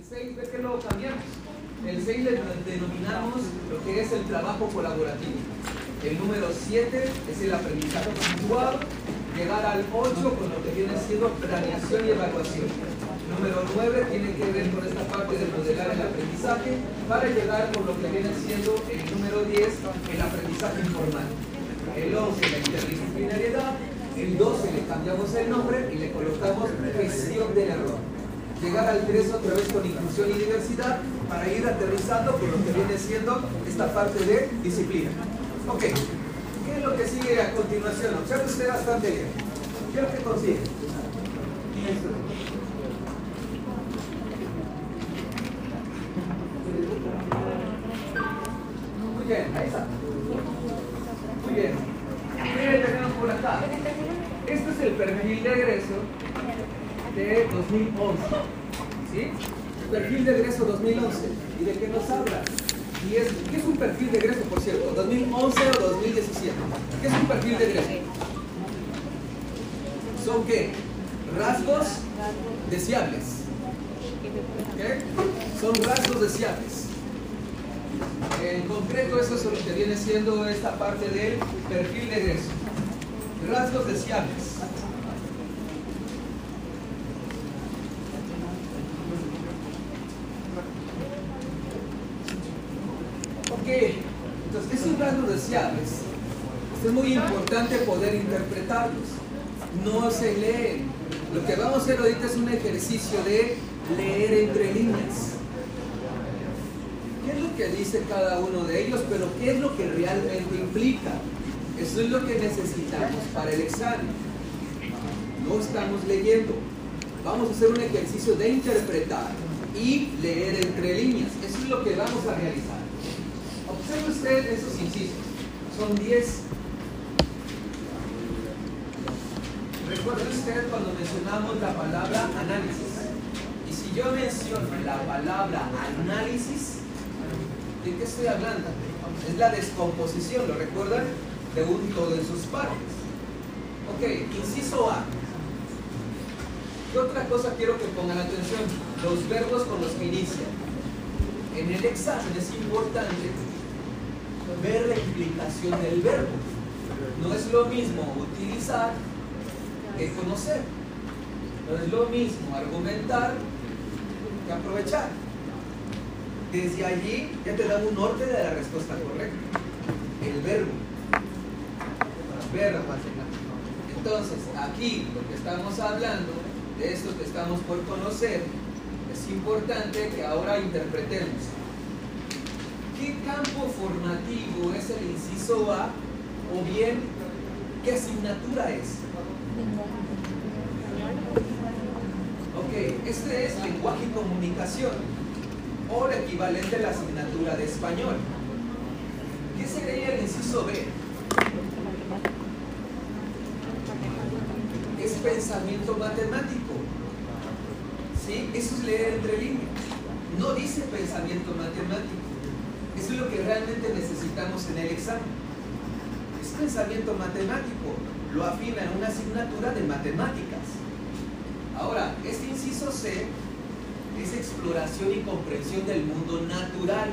el 6, ve que lo cambiamos. El 6 le denominamos lo que es el trabajo colaborativo. El número 7 es el aprendizaje conjugado. Llegar al 8 con lo que viene siendo planeación y evaluación. Número 9 tiene que ver con esta parte de modelar el aprendizaje para llegar con lo que viene siendo el número 10, el aprendizaje informal. El 11, la interdisciplinariedad. El 12 le cambiamos el nombre y le colocamos gestión del error. Llegar al 3 otra vez con inclusión y diversidad para ir aterrizando con lo que viene siendo esta parte de disciplina. Ok, ¿qué es lo que sigue a continuación? Observe usted bastante bien. ¿Qué es lo que consigue bien, ahí está. Muy bien. ¿Qué tenemos por acá? Este es el perfil de egreso de 2011. ¿Sí? Perfil de egreso 2011. ¿Y de qué nos habla? Y es, ¿Qué es un perfil de egreso, por cierto? ¿2011 o 2017? ¿Qué es un perfil de egreso? ¿Son qué? Rasgos deseables. Son rasgos deseables. En concreto, eso es lo que viene siendo esta parte del perfil de egreso. Rasgos deseables. Ok, entonces esos rasgos deseables es muy importante poder interpretarlos. No se leen. Lo que vamos a hacer ahorita es un ejercicio de leer entre líneas. ¿Qué es lo que dice cada uno de ellos? Pero ¿qué es lo que realmente implica? Eso es lo que necesitamos para el examen. No estamos leyendo. Vamos a hacer un ejercicio de interpretar y leer entre líneas. Eso es lo que vamos a realizar. Observe usted esos incisos. Son 10. Recuerde usted cuando mencionamos la palabra análisis. Y si yo menciono la palabra análisis, ¿de qué estoy hablando? Es la descomposición, ¿lo recuerdan? De un todo en sus partes. Ok, inciso A. ¿Qué otra cosa quiero que pongan atención? Los verbos con los que inician. En el examen es importante ver la implicación del verbo. No es lo mismo utilizar que conocer. No es lo mismo argumentar que aprovechar. Desde allí ya te dan un norte de la respuesta correcta. El verbo. Verbo. Entonces, aquí lo que estamos hablando, de esto que estamos por conocer, es importante que ahora interpretemos. ¿Qué campo formativo es el inciso A? O bien, ¿qué asignatura es? Ok, este es lenguaje y comunicación, o el equivalente a la asignatura de español. ¿Qué sería el inciso B? Es pensamiento matemático. ¿Sí? Eso es leer entre líneas. No dice pensamiento matemático. Eso es lo que realmente necesitamos en el examen. Es pensamiento matemático. Lo afina en una asignatura de matemáticas. Ahora, este inciso C es exploración y comprensión del mundo natural,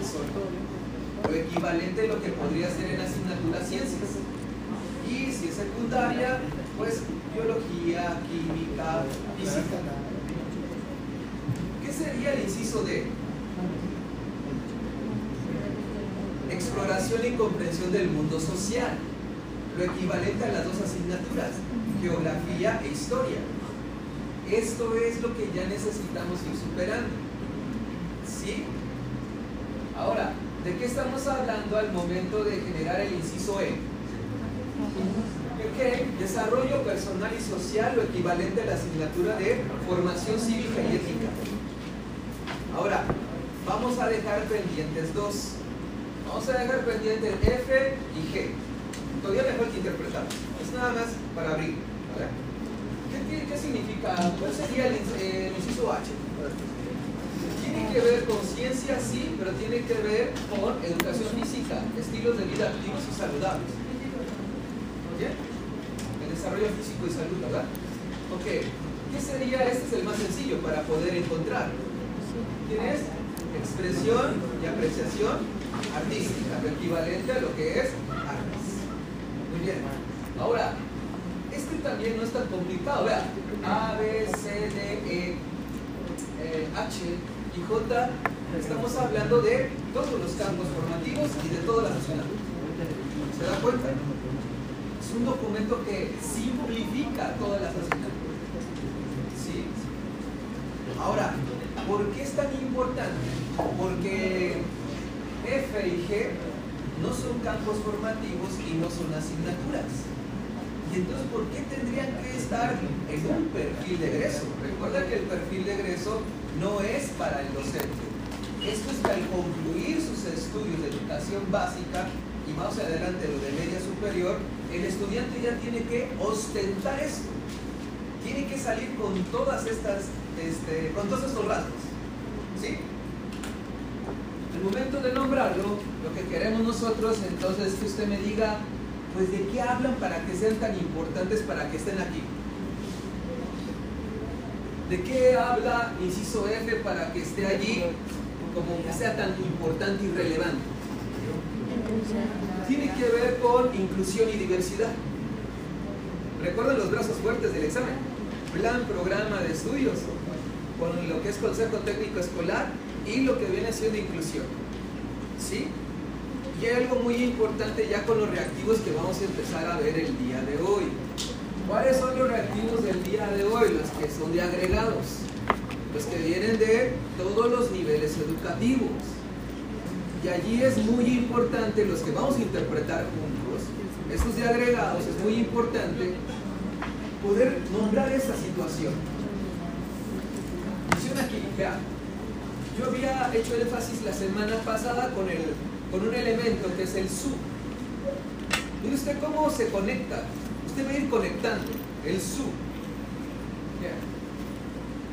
lo equivalente a lo que podría ser en asignatura ciencias. Y si es secundaria, pues biología, química, física. ¿Qué sería el inciso D? Exploración y comprensión del mundo social, lo equivalente a las dos asignaturas, geografía e historia. Esto es lo que ya necesitamos ir superando. ¿Sí? Ahora, ¿de qué estamos hablando al momento de generar el inciso E? ¿De qué? Desarrollo personal y social, lo equivalente a la asignatura de formación cívica y ética. Ahora, vamos a dejar pendientes dos. Vamos a dejar pendientes F y G. Todavía mejor que interpretar. Es nada más para abrir. ¿Qué, qué, significa? ¿Cuál sería el, el, inciso H? Tiene que ver con ciencia, sí, pero tiene que ver con educación física, estilos de vida activos y saludables. ¿Oye? El desarrollo físico y salud, ¿verdad? Ok. ¿Qué sería? Este es el más sencillo para poder encontrar. ¿Quién es? Expresión y apreciación artística, equivalente a lo que es bien. Ahora, este también no es tan complicado. Vea, A, B, C, D, E, eh, H y J. Estamos hablando de todos los campos formativos y de todas las asignaturas. ¿Se da cuenta? Es un documento que simplifica todas las asignaturas. ¿Sí? Ahora, ¿por qué es tan importante? Porque F y G no son campos formativos y no son asignaturas. Y entonces, ¿por qué tendrían que estar en un perfil de egreso? Recuerda que el perfil de egreso no es para el docente. Esto es que al concluir sus estudios de educación básica y más adelante lo de media superior, el estudiante ya tiene que ostentar esto. Tiene que salir con todas estas, este, con todos estos rasgos. ¿Sí? El momento de nombrarlo, lo que queremos nosotros entonces es que usted me diga pues ¿de qué hablan para que sean tan importantes para que estén aquí? ¿De qué habla inciso F para que esté allí como que sea tan importante y relevante? Tiene que ver con inclusión y diversidad. Recuerden los brazos fuertes del examen. Plan, programa de estudios, con lo que es consejo técnico escolar y lo que viene siendo inclusión. ¿Sí? Y hay algo muy importante ya con los reactivos que vamos a empezar a ver el día de hoy. ¿Cuáles son los reactivos del día de hoy? Los que son de agregados, los que vienen de todos los niveles educativos. Y allí es muy importante, los que vamos a interpretar juntos, estos de agregados, es muy importante poder nombrar esta situación. Atención aquí, vean. Yo había hecho énfasis la semana pasada con el con un elemento que es el su. Mire usted cómo se conecta. Usted va a ir conectando el su.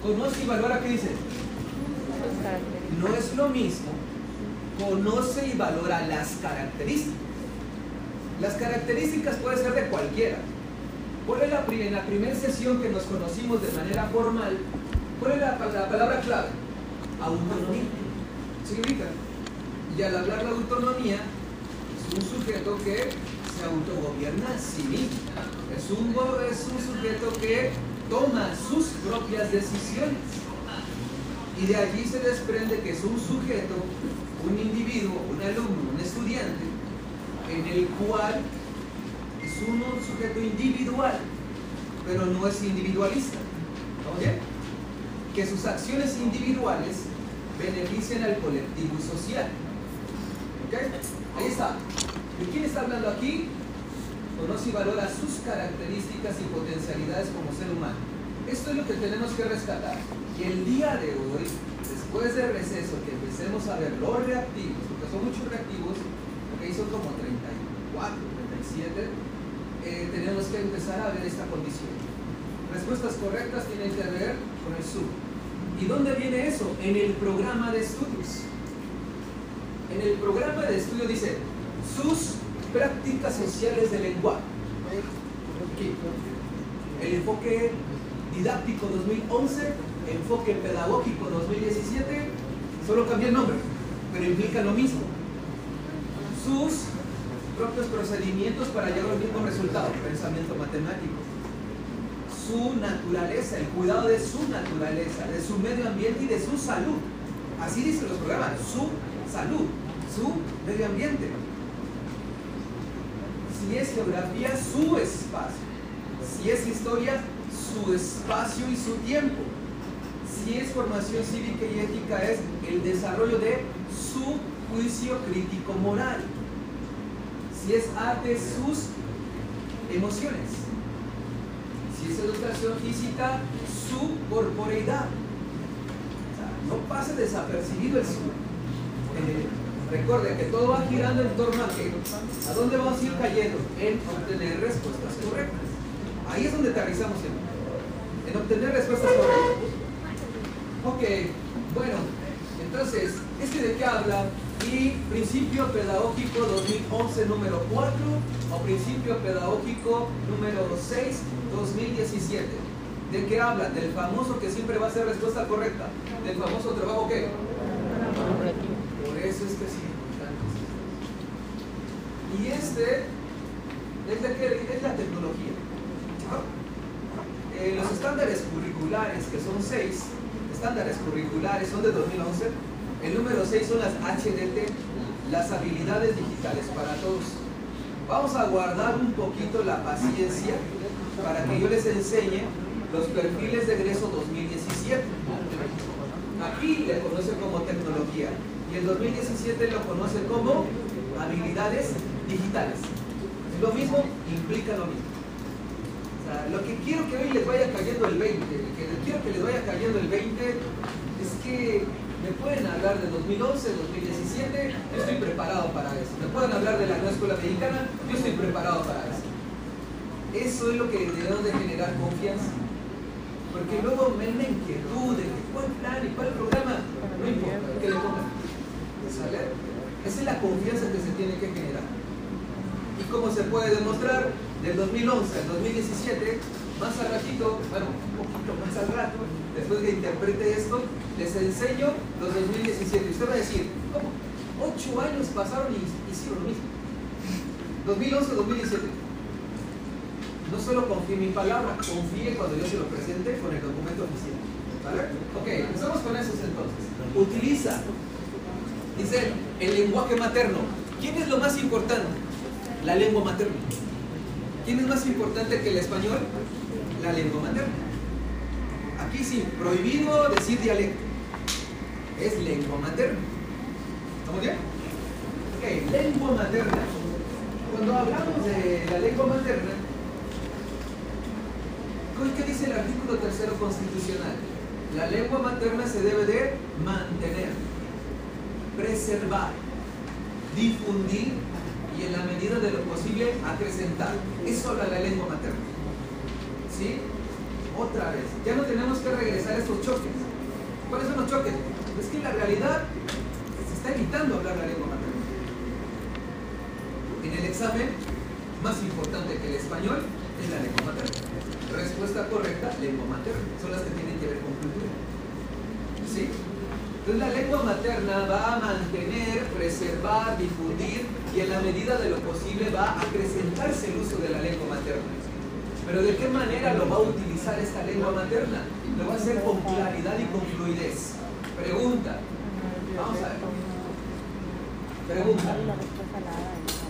Conoce y valora, ¿qué dice? No es lo mismo. Conoce y valora las características. Las características pueden ser de cualquiera. ¿Cuál es la, en la primera sesión que nos conocimos de manera formal? ¿Cuál es la, la palabra clave? Autonomía. ¿Sí, y al hablar de autonomía, es un sujeto que se autogobierna a sí mismo. Es un, es un sujeto que toma sus propias decisiones. Y de allí se desprende que es un sujeto, un individuo, un alumno, un estudiante, en el cual es un, sujeto individual, pero no es individualista. ¿Oye? Que sus acciones individuales beneficien al colectivo y social. Ahí está. ¿De quién está hablando aquí? Conoce y valora sus características y potencialidades como ser humano. Esto es lo que tenemos que rescatar. Y el día de hoy, después del receso, que empecemos a ver los reactivos, porque son muchos reactivos, porque son como 34, 37, eh, tenemos que empezar a ver esta condición. Respuestas correctas tienen que ver con el sub. ¿Y dónde viene eso? En el programa de estudios en el programa de estudio dice sus prácticas sociales de lenguaje. El enfoque didáctico 2011, enfoque pedagógico 2017, solo cambia el nombre, pero implica lo mismo. Sus propios procedimientos para llegar al mismo resultado, pensamiento matemático. Su naturaleza, el cuidado de su naturaleza, de su medio ambiente y de su salud. Así dicen los programas, su salud, su medio ambiente. Si es geografía, su espacio. Si es historia, su espacio y su tiempo. Si es formación cívica y ética, es el desarrollo de su juicio crítico moral. Si es arte, sus emociones. Si es educación física, su corporeidad. no pase desapercibido el sur. Recuerde que todo va girando en torno a qué? ¿A dónde vamos a ir cayendo? En obtener respuestas correctas. Ahí es donde aterrizamos en, en obtener respuestas correctas. Ok, bueno, entonces, ¿este de qué habla? Principio pedagógico 2011 número 4 o principio pedagógico número 6 2017. ¿De qué habla? Del famoso que siempre va a ser respuesta correcta. Del famoso trabajo qué? Por eso es que importante. Y este es la, es la tecnología. Eh, los estándares curriculares, que son seis, estándares curriculares son de 2011. El número 6 son las HDT, las habilidades digitales para todos. Vamos a guardar un poquito la paciencia para que yo les enseñe los perfiles de egreso 2017. Aquí le conoce como tecnología y el 2017 lo conoce como habilidades digitales. Lo mismo implica lo mismo. lo que quiero que hoy les vaya cayendo el 20, que quiero que les vaya cayendo el 20 es que me pueden hablar de 2011, 2017, yo estoy preparado para eso. Me pueden hablar de la nueva escuela mexicana, yo estoy preparado para eso. Eso es lo que debemos de generar confianza. Porque luego me da inquietud de cuál plan y cuál programa, no importa, que le pongan. ¿Sale? Esa es la confianza que se tiene que generar. ¿Y cómo se puede demostrar? Del 2011 al 2017, más al ratito, bueno, un poquito más al rato, después que interprete esto, les enseño los 2017. Usted va a decir, ¿cómo? Ocho años pasaron y hicieron lo mismo. 2011-2017. No solo confíe mi palabra, confíe cuando yo se lo presente con el documento oficial. ¿Vale? Ok, empezamos con esos entonces. Utiliza, dice, el lenguaje materno. ¿Quién es lo más importante? La lengua materna. ¿Quién es más importante que el español? La lengua materna. Aquí sí, prohibido decir dialecto. Es lengua materna. ¿Estamos bien? Ok, lengua materna. Cuando hablamos de la lengua materna, ¿qué dice el artículo tercero constitucional? La lengua materna se debe de mantener, preservar, difundir y en la medida de lo posible acrecentar. Eso habla la lengua materna. ¿Sí? Otra vez. Ya no tenemos que regresar a estos choques. ¿Cuáles son los choques? Es que la realidad se está evitando hablar la lengua materna. En el examen, más importante que el español es la lengua materna. Respuesta correcta, lengua materna. Son las que tienen que ver con cultura. ¿Sí? Entonces la lengua materna va a mantener, preservar, difundir y en la medida de lo posible va a acrecentarse el uso de la lengua materna. Pero ¿de qué manera lo va a utilizar esta lengua materna? Lo va a hacer con claridad y con fluidez. Pregunta. Vamos a ver. Pregunta.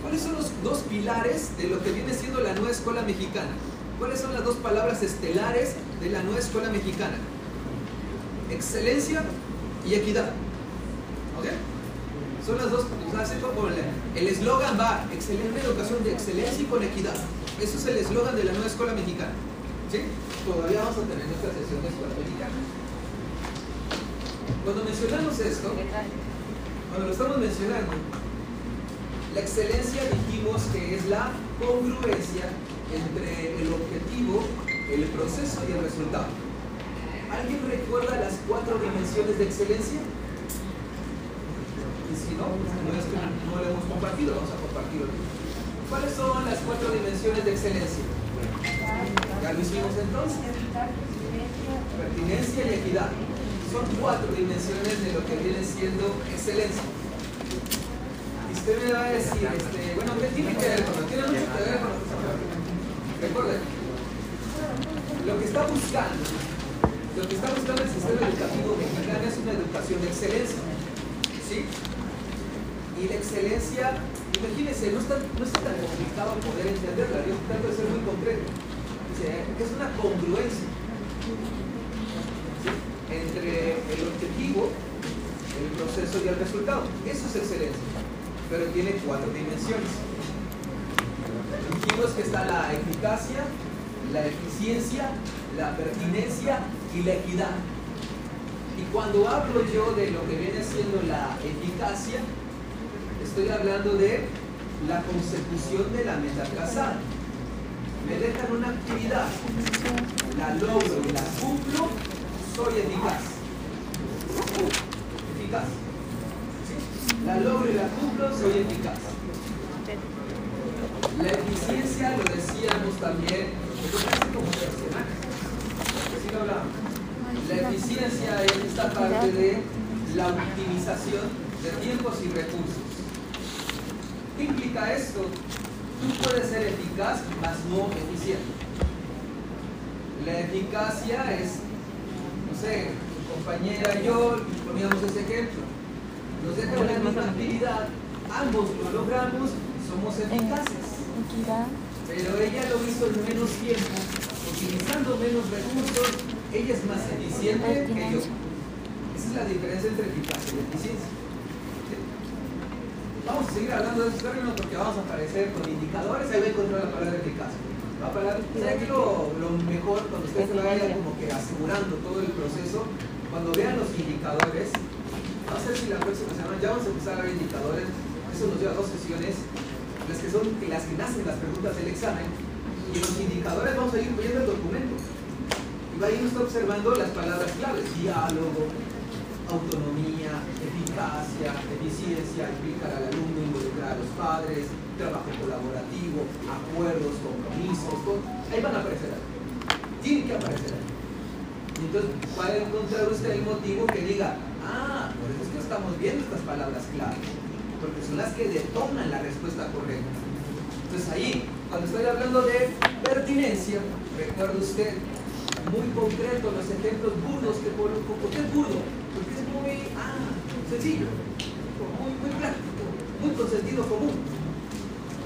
¿Cuáles son los dos pilares de lo que viene siendo la nueva escuela mexicana? ¿Cuáles son las dos palabras estelares de la nueva escuela mexicana? Excelencia y equidad. ¿Ok? Son las dos, el eslogan va, excelente educación de excelencia y con equidad. Eso es el eslogan de la nueva escuela mexicana. ¿Sí? Todavía vamos a tener nuestra sesión de escuela mexicana. Cuando mencionamos esto, cuando lo estamos mencionando, la excelencia dijimos que es la congruencia entre el objetivo, el proceso y el resultado. ¿Alguien recuerda las cuatro dimensiones de excelencia? Y si no, no, es que no lo hemos compartido, vamos a compartirlo. ¿Cuáles son las cuatro dimensiones de excelencia? Ya lo hicimos entonces. Pertinencia y equidad. Son cuatro dimensiones de lo que viene siendo excelencia. Y usted me va a decir, este, bueno, ¿qué tiene que ver con lo? Tiene mucho que ver con Recuerden, lo que está buscando, lo que está buscando el sistema educativo mexicano es una educación de excelencia. ¿Sí? Y la excelencia Imagínense, no está, no está tan complicado poder entenderla, yo trato de ser muy concreto. es una congruencia entre el objetivo, el proceso y el resultado. Eso es excelencia, pero tiene cuatro dimensiones. Dijimos que está la eficacia, la eficiencia, la pertinencia y la equidad. Y cuando hablo yo de lo que viene siendo la eficacia, estoy hablando de la consecución de la meta trazada. Me dejan una actividad, la logro y la cumplo, soy eficaz. Eficaz. La logro y la cumplo, soy eficaz. La eficiencia, lo decíamos también, personaje. eficiencia es esta parte de la optimización de tiempos y recursos. ¿Qué implica esto? Tú puedes ser eficaz, mas no eficiente. La eficacia es, no sé, tu compañera y yo poníamos ese ejemplo. Nos dejan la misma actividad, ambos lo logramos, somos eficaces. Pero ella lo hizo en menos tiempo, utilizando menos recursos, ella es más eficiente que yo. Esa es la diferencia entre eficacia y eficiencia. Vamos a seguir hablando de esos términos porque vamos a aparecer con indicadores, ahí va a encontrar la palabra eficacia. Va a ¿sabe qué lo, lo mejor cuando usted se vaya como que asegurando todo el proceso? Cuando vean los indicadores, no sé si la próxima semana ya vamos a empezar a ver indicadores, eso nos lleva dos sesiones, las que son las que nacen las preguntas del examen, y los indicadores vamos a ir viendo el documento. Y va a ir usted observando las palabras claves, diálogo, autonomía, eficacia, eficiencia, implicar al alumno, involucrar a los padres, trabajo colaborativo, acuerdos, compromisos, ahí van a aparecer ahí. Tienen que aparecer ahí. Y entonces va encontrar usted el motivo que diga, ah, por eso es que estamos viendo estas palabras claves, porque son las que detonan la respuesta correcta. Entonces ahí, cuando estoy hablando de pertinencia, recuerda usted muy concreto los ejemplos burdos que por, ¿por qué es burdo? Porque es muy ah, sencillo, muy, muy práctico, muy con sentido común.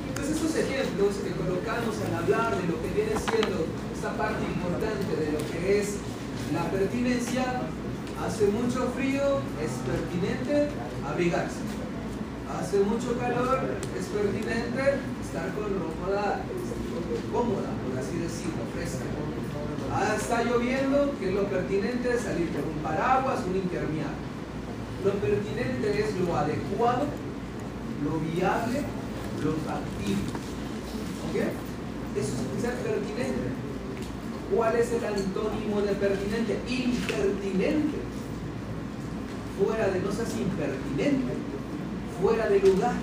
Entonces estos ejemplos que colocamos al hablar de lo que viene siendo esta parte importante de lo que es la pertinencia, hace mucho frío, es pertinente abrigarse. Hace mucho calor, es pertinente estar con ropa cómoda, por así decirlo. Ah, está lloviendo, que lo pertinente es salir con un paraguas, un impermeable. Lo pertinente es lo adecuado, lo viable, lo factible. ¿Ok? Eso es ser pertinente. ¿Cuál es el antónimo de pertinente? Impertinente. Fuera de, no seas impertinente, fuera de lugar.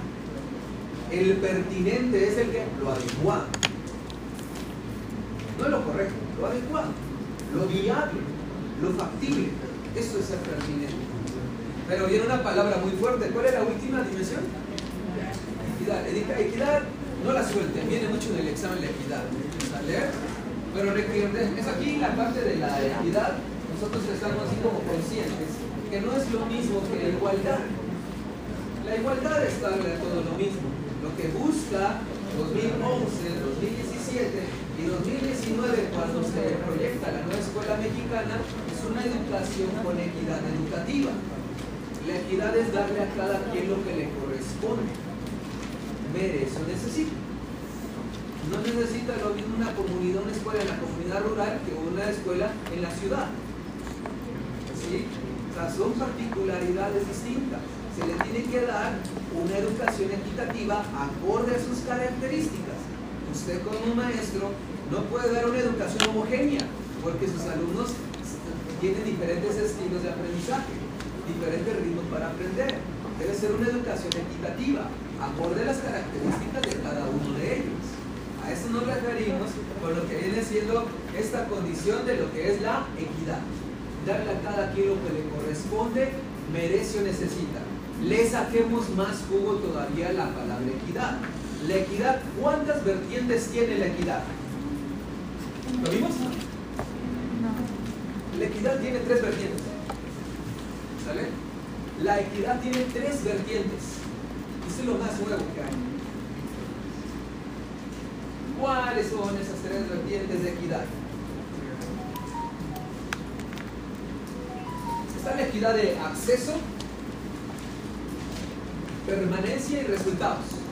El pertinente es el que lo adecuado. No es lo correcto, lo adecuado, lo viable, lo factible. Eso es ser pertinente. Pero viene una palabra muy fuerte. ¿Cuál es la última dimensión? Equidad. Equidad, no la suelten, viene mucho en el examen de equidad. ¿Sale? Pero es aquí la parte de la equidad. Nosotros estamos así como conscientes que no es lo mismo que la igualdad. La igualdad es darle a todo lo mismo. Lo que busca 2011, 2017 y 2019, cuando se proyecta la nueva escuela mexicana, es una educación con equidad educativa. La equidad es darle a cada quien lo que le corresponde. Merece o necesita. No necesita lo mismo una comunidad, una escuela en la comunidad rural que una escuela en la ciudad. ¿Sí? O sea, son particularidades distintas. Se le tiene que dar una educación equitativa acorde a sus características usted como maestro no puede dar una educación homogénea, porque sus alumnos tienen diferentes estilos de aprendizaje, diferentes ritmos para aprender. Debe ser una educación equitativa, acorde a las características de cada uno de ellos. A eso nos referimos con lo que viene siendo esta condición de lo que es la equidad. Darle a cada quien lo que le corresponde, merece o necesita. Le saquemos más jugo todavía la palabra equidad. La equidad, ¿cuántas vertientes tiene la equidad? ¿Lo vimos? La equidad tiene tres vertientes. ¿Sale? La equidad tiene tres vertientes. Eso es lo más nuevo que hay. ¿Cuáles son esas tres vertientes de equidad? Está la equidad de acceso, permanencia y resultados.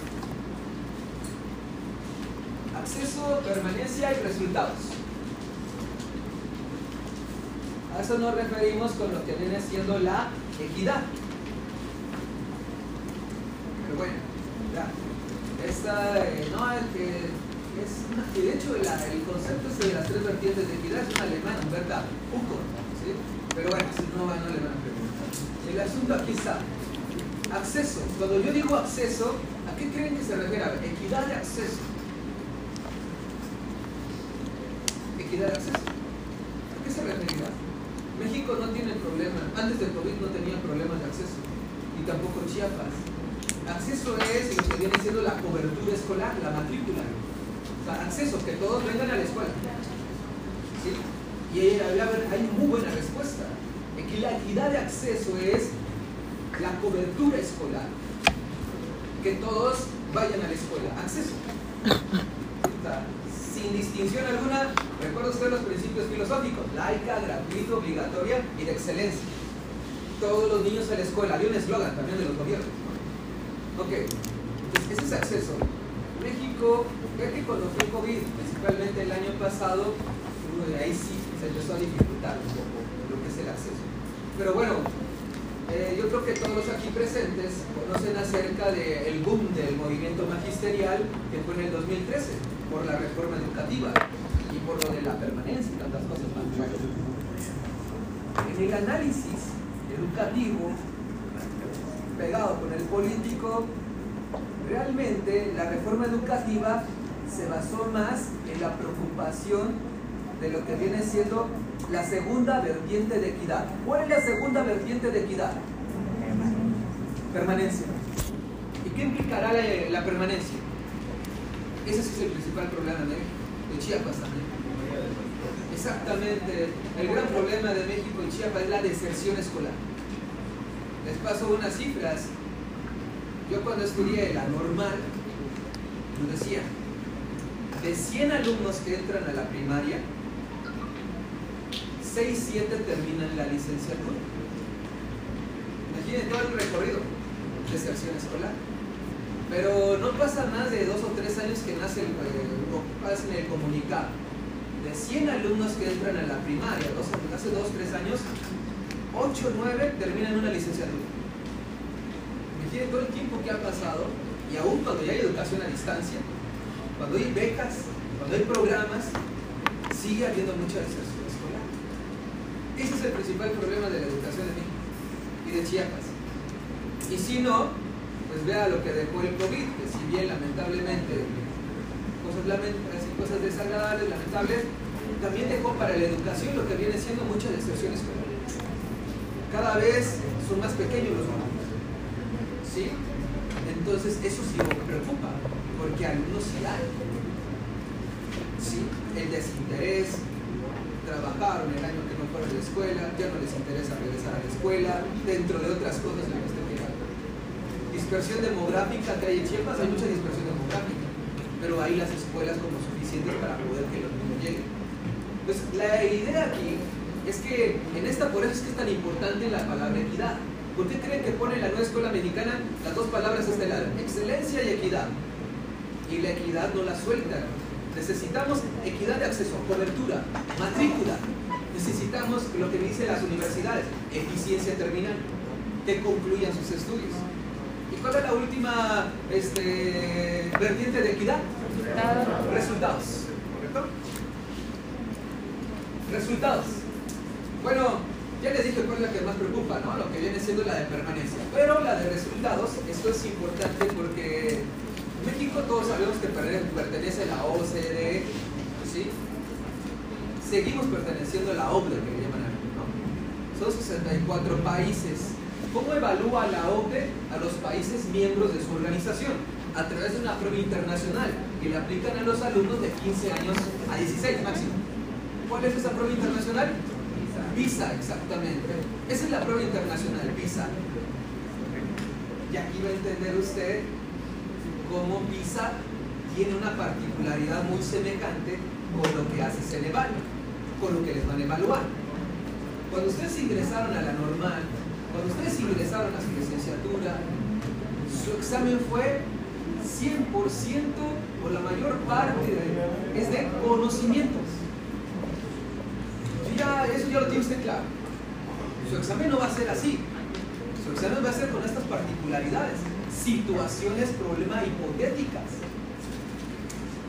Acceso, permanencia y resultados. A eso nos referimos con lo que viene siendo la equidad. Pero bueno, ya. Esta, eh, no, es que es y de hecho el concepto este de las tres vertientes de equidad es un alemán, ¿verdad? Hugo, ¿sí? Pero bueno, si no, no le van a preguntar. El asunto aquí está. Acceso. Cuando yo digo acceso, ¿a qué creen que se refiere? A equidad de acceso. Equidad de acceso. ¿A qué se referirá? México no tiene problema, antes del COVID no tenía problemas de acceso, y tampoco Chiapas. Acceso es lo que viene siendo la cobertura escolar, la matrícula. O sea, acceso, que todos vengan a la escuela. ¿Sí? Y hay, hay muy buena respuesta. Aquí la equidad de acceso es la cobertura escolar. Que todos vayan a la escuela. Acceso. Sin distinción alguna, recuerda usted los principios filosóficos, laica, gratuita, obligatoria y de excelencia. Todos los niños a la escuela. Hay un eslogan también de los gobiernos. Ok, entonces ese es acceso. México, ya que cuando fue COVID, principalmente el año pasado, ahí sí se empezó a dificultar un poco lo que es el acceso. Pero bueno, eh, yo creo que todos los aquí presentes conocen acerca del boom del movimiento magisterial que fue en el 2013 por la reforma educativa y por lo de la permanencia y tantas cosas más. En el análisis educativo pegado con el político, realmente la reforma educativa se basó más en la preocupación de lo que viene siendo la segunda vertiente de equidad. ¿Cuál es la segunda vertiente de equidad? Permanencia. ¿Y qué implicará la, permanencia? Ese es el principal problema de, Chiapas también. Exactamente. El gran problema de México y Chiapas es la deserción escolar. Les paso unas cifras. Yo cuando estudié la normal, nos decía, de 100 alumnos que entran a la primaria, 6, 7 terminan la licenciatura. Imaginen todo el recorrido de sección escolar. Pero no pasa más de dos o tres años que nace el, eh, el comunicado. De 100 alumnos que entran a la primaria, dos, hace 2, 3 años, 8, 9 terminan una licenciatura. Imaginen todo el tiempo que ha pasado y aún cuando ya hay educación a distancia, cuando hay becas, cuando hay programas, sigue habiendo mucha deserción. Ese es el principal problema de la educación de México y de Chiapas. Y si no, pues vea lo que dejó el COVID, que si bien lamentablemente cosas, cosas desagradables, lamentables, también dejó para la educación lo que viene siendo mucha deserción escolar. Cada vez son más pequeños los grupos. ¿Sí? Entonces eso sí me preocupa, porque algunos sí hay. ¿Sí? El desinterés, trabajaron el año que no fueron a la escuela, ya no les interesa regresar a la escuela, dentro de otras cosas que Dispersión demográfica que hay hay mucha dispersión demográfica, pero hay las escuelas como suficientes para poder que los niños lleguen. Pues la idea aquí es que en esta, por eso es que es tan importante la palabra equidad. ¿Por qué creen que pone la nueva escuela mexicana las dos palabras este lado? Excelencia y equidad. Y la equidad no la sueltan Necesitamos equidad de acceso, cobertura, matrícula. Necesitamos lo que dicen las universidades, eficiencia terminal, que concluyan sus estudios. ¿Y cuál es la última este, vertiente de equidad? Resultados. ¿Correcto? Resultados. Bueno, ya les dije cuál es la que más preocupa, ¿no? Lo que viene siendo la de permanencia. Pero la de resultados, esto es importante porque México todos sabemos que pertenece a la OCDE, ¿sí? Seguimos perteneciendo a la OCDE, que llaman ¿no? Son 64 países. ¿Cómo evalúa la OCDE a los países miembros de su organización? A través de una prueba internacional que le aplican a los alumnos de 15 años a 16 máximo. ¿Cuál es esa prueba internacional? PISA, exactamente. Esa es la prueba internacional, PISA. Y aquí va a entender usted cómo PISA tiene una particularidad muy semejante con lo que hace Ceneval, con lo que les van a evaluar. Cuando ustedes ingresaron a la normal, cuando ustedes ingresaron a su licenciatura, su examen fue 100% o la mayor parte es de conocimientos. Ya, eso ya lo tiene usted claro. Su examen no va a ser así. Su examen va a ser con estas particularidades situaciones, problemas hipotéticas.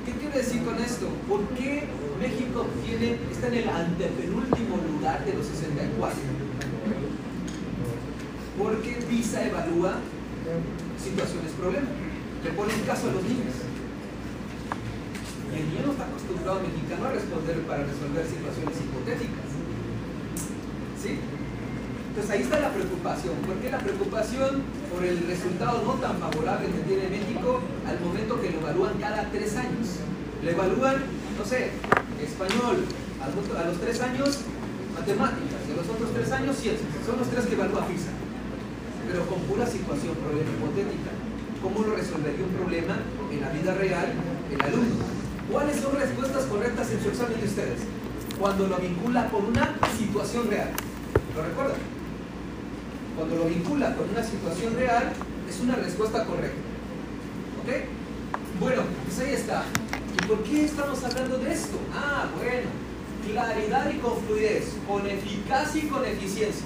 ¿Qué quiere decir con esto? ¿Por qué México tiene, está en el antepenúltimo lugar de los 64? Porque PISA evalúa situaciones, problemas. Le ponen caso a los niños. Y el niño no está acostumbrado mexicano a responder para resolver situaciones hipotéticas. ¿Sí? Entonces ahí está la preocupación. ¿Por qué la preocupación por el resultado no tan favorable que tiene México al momento que lo evalúan cada tres años? Le evalúan, no sé, español, a los tres años matemáticas, y a los otros tres años ciencias. Son los tres que evalúa PISA. Pero con pura situación, problema hipotética. ¿Cómo lo resolvería un problema en la vida real el alumno? ¿Cuáles son respuestas correctas en su examen de ustedes? Cuando lo vincula con una situación real. ¿Lo recuerdan? cuando lo vincula con una situación real, es una respuesta correcta. ¿Ok? Bueno, pues ahí está. ¿Y por qué estamos hablando de esto? Ah, bueno, claridad y con fluidez, con eficacia y con eficiencia.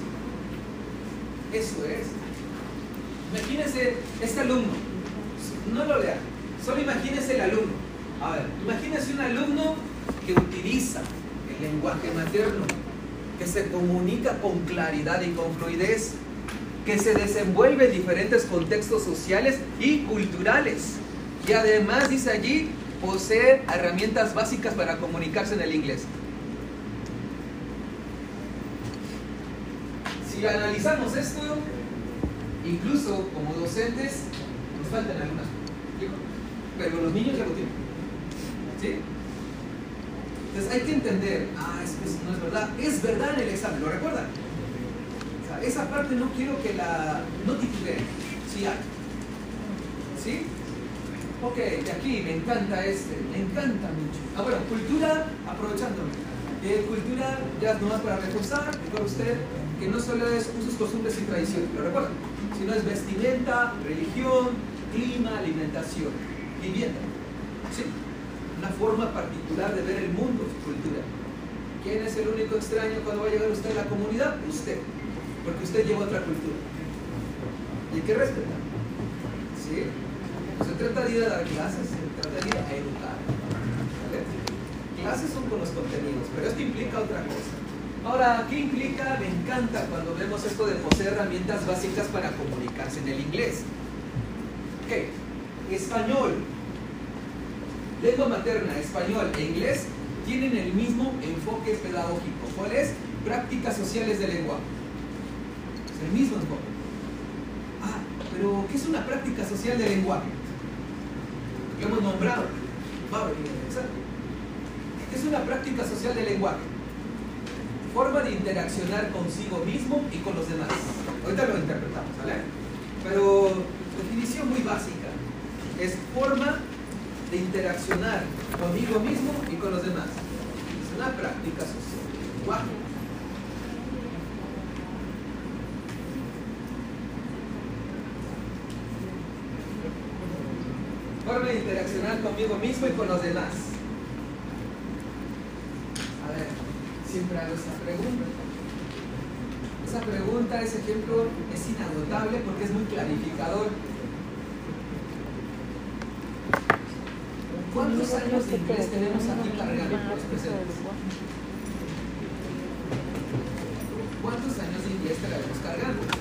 Eso es. Imagínense este alumno, no lo lean, solo imagínense el alumno. A ver, imagínense un alumno que utiliza el lenguaje materno, que se comunica con claridad y con fluidez, que se desenvuelve en diferentes contextos sociales y culturales. Y además, dice allí, posee herramientas básicas para comunicarse en el inglés. Si analizamos esto, incluso como docentes, nos faltan algunas pero los niños ya lo tienen. ¿Sí? Entonces hay que entender, ah, es que no es verdad, es verdad en el examen, ¿lo recuerdan? esa parte no quiero que la no titubeen. Sí hay. ¿Sí? Ok, de aquí me encanta este, me encanta mucho. Ah, bueno, cultura, aprovechándome. Eh, cultura, ya nomás para reforzar, recuerda usted que no solo es usos, costumbres y tradiciones, ¿lo recuerdan? Sino es vestimenta, religión, clima, alimentación, vivienda. ¿Sí? Una forma particular de ver el mundo, cultura. ¿Quién es el único extraño cuando va a llegar usted a la comunidad? Usted porque usted lleva otra cultura. Y hay que respetar. ¿Sí? No se trata de ir a dar clases, se trata de ir a educar. Clases son con los contenidos, pero esto implica otra cosa. Ahora, ¿qué implica? Me encanta cuando vemos esto de poseer herramientas básicas para comunicarse en el inglés. ¿Qué? Español, lengua materna, español e inglés tienen el mismo enfoque pedagógico. ¿Cuál es? Prácticas sociales de lenguaje el mismo enfoque. Ah, pero ¿qué es una práctica social de lenguaje? Lo hemos nombrado. ¿Qué es una práctica social de lenguaje? Forma de interaccionar consigo mismo y con los demás. Ahorita lo interpretamos, ¿vale? Pero definición muy básica. Es forma de interaccionar conmigo mismo y con los demás. Es una práctica social. Forma de interaccionar conmigo mismo y con los demás. A ver, siempre hago esa pregunta. Esa pregunta, ese ejemplo es inagotable porque es muy clarificador. ¿Cuántos años de inglés tenemos aquí cargando los presentes? ¿Cuántos años de inglés tenemos cargando?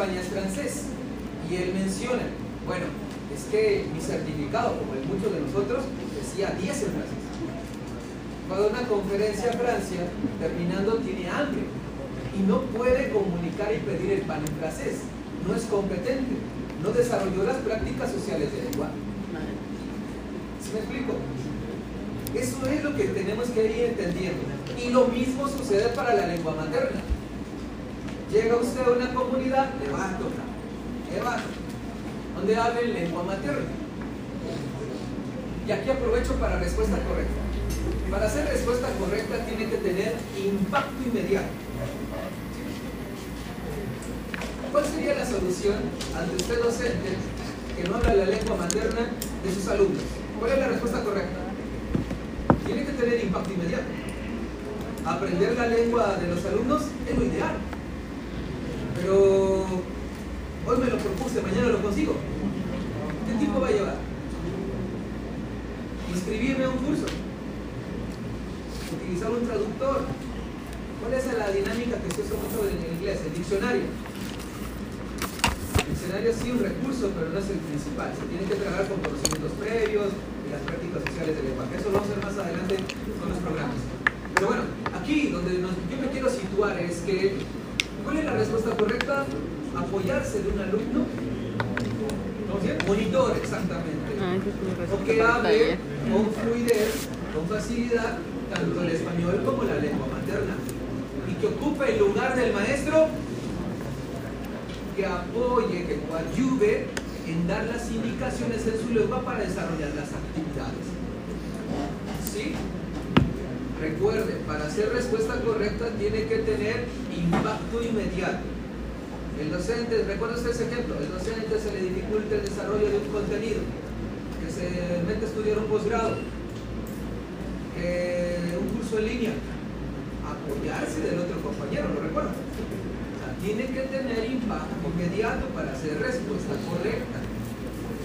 España es francés. Y él menciona, bueno, es que mi certificado, como el muchos de nosotros, decía 10 en francés. Fue a una conferencia a Francia, terminando tiene hambre y no puede comunicar y pedir el pan en francés. No es competente, no desarrolló las prácticas sociales de lenguaje. ¿Sí me explico? Eso es lo que tenemos que ir entendiendo. Y lo mismo sucede para la lengua materna. Llega usted a una comunidad, le va a tocar, donde hablen lengua materna. Y aquí aprovecho para respuesta correcta. Para hacer respuesta correcta tiene que tener impacto inmediato. ¿Cuál sería la solución ante usted docente que no habla la lengua materna de sus alumnos? ¿Cuál es la respuesta correcta? Tiene que tener impacto inmediato. Aprender la lengua de los alumnos es lo ideal. Pero hoy me lo propuse, mañana lo consigo. ¿Qué tiempo va a llevar? Inscribirme a un curso. Utilizar un traductor. ¿Cuál es la dinámica que se usa mucho en inglés? El diccionario. El diccionario sí un recurso, pero no es el principal. Se tiene que trabajar con conocimientos previos y las prácticas sociales del lenguaje. Eso lo vamos a ver más adelante con los programas. Pero bueno, aquí donde yo me quiero situar es que, ¿cuál es la respuesta correcta? Apoyarse de un alumno. ¿Cómo se Monitor, exactamente. Ah, o que hable con fluidez, con facilidad, tanto el español como la lengua materna. Y que ocupe el lugar del maestro, que apoye, que coadyuve en dar las indicaciones en su lengua para desarrollar las actividades. ¿Sí? Recuerde, para hacer respuesta correcta tiene que tener impacto inmediato. El docente, recuerda ese ejemplo, el docente se le dificulta el desarrollo de un contenido, que se mete a estudiar un posgrado, un curso en línea, apoyarse del otro compañero, ¿lo recuerda? O sea, tiene que tener impacto inmediato para hacer respuesta correcta.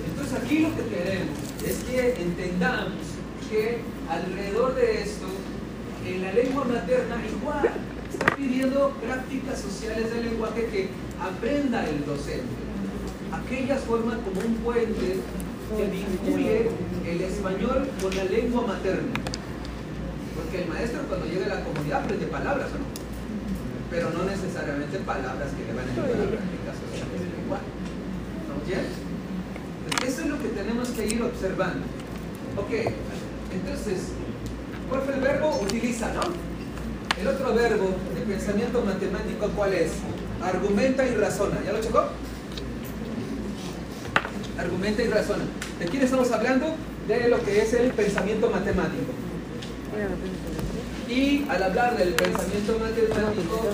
Entonces aquí lo que queremos es que entendamos que alrededor de esto, en la lengua materna igual está pidiendo prácticas sociales del lenguaje que aprenda el docente. Aquellas forman como un puente que vincule el español con la lengua materna. Porque el maestro cuando llega a la comunidad aprende palabras, ¿o no? Pero no necesariamente palabras que le van a ayudar a prácticas sociales del lenguaje. ¿No? Eso es lo que tenemos que ir observando. Ok, entonces, ¿cuál fue el verbo? Utiliza, ¿no? El otro verbo de pensamiento matemático, ¿cuál es? Argumenta y razona. ¿Ya lo checó? Argumenta y razona. ¿De quién estamos hablando? De lo que es el pensamiento matemático. Y al hablar del pensamiento matemático,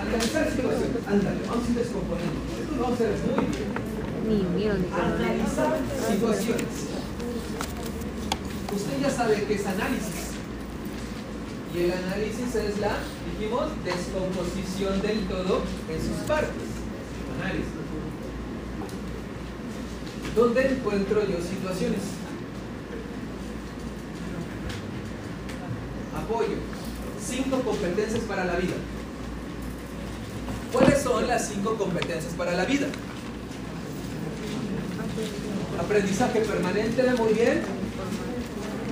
analizar situaciones. Ándale, vamos a ir descomponiendo. Esto lo vamos a hacer muy bien. Analizar situaciones. Usted ya sabe que es análisis. Y el análisis es la, dijimos, descomposición del todo en sus partes. Análisis. ¿Dónde encuentro yo situaciones? Apoyo. Cinco competencias para la vida. ¿Cuáles son las cinco competencias para la vida? Aprendizaje permanente muy bien.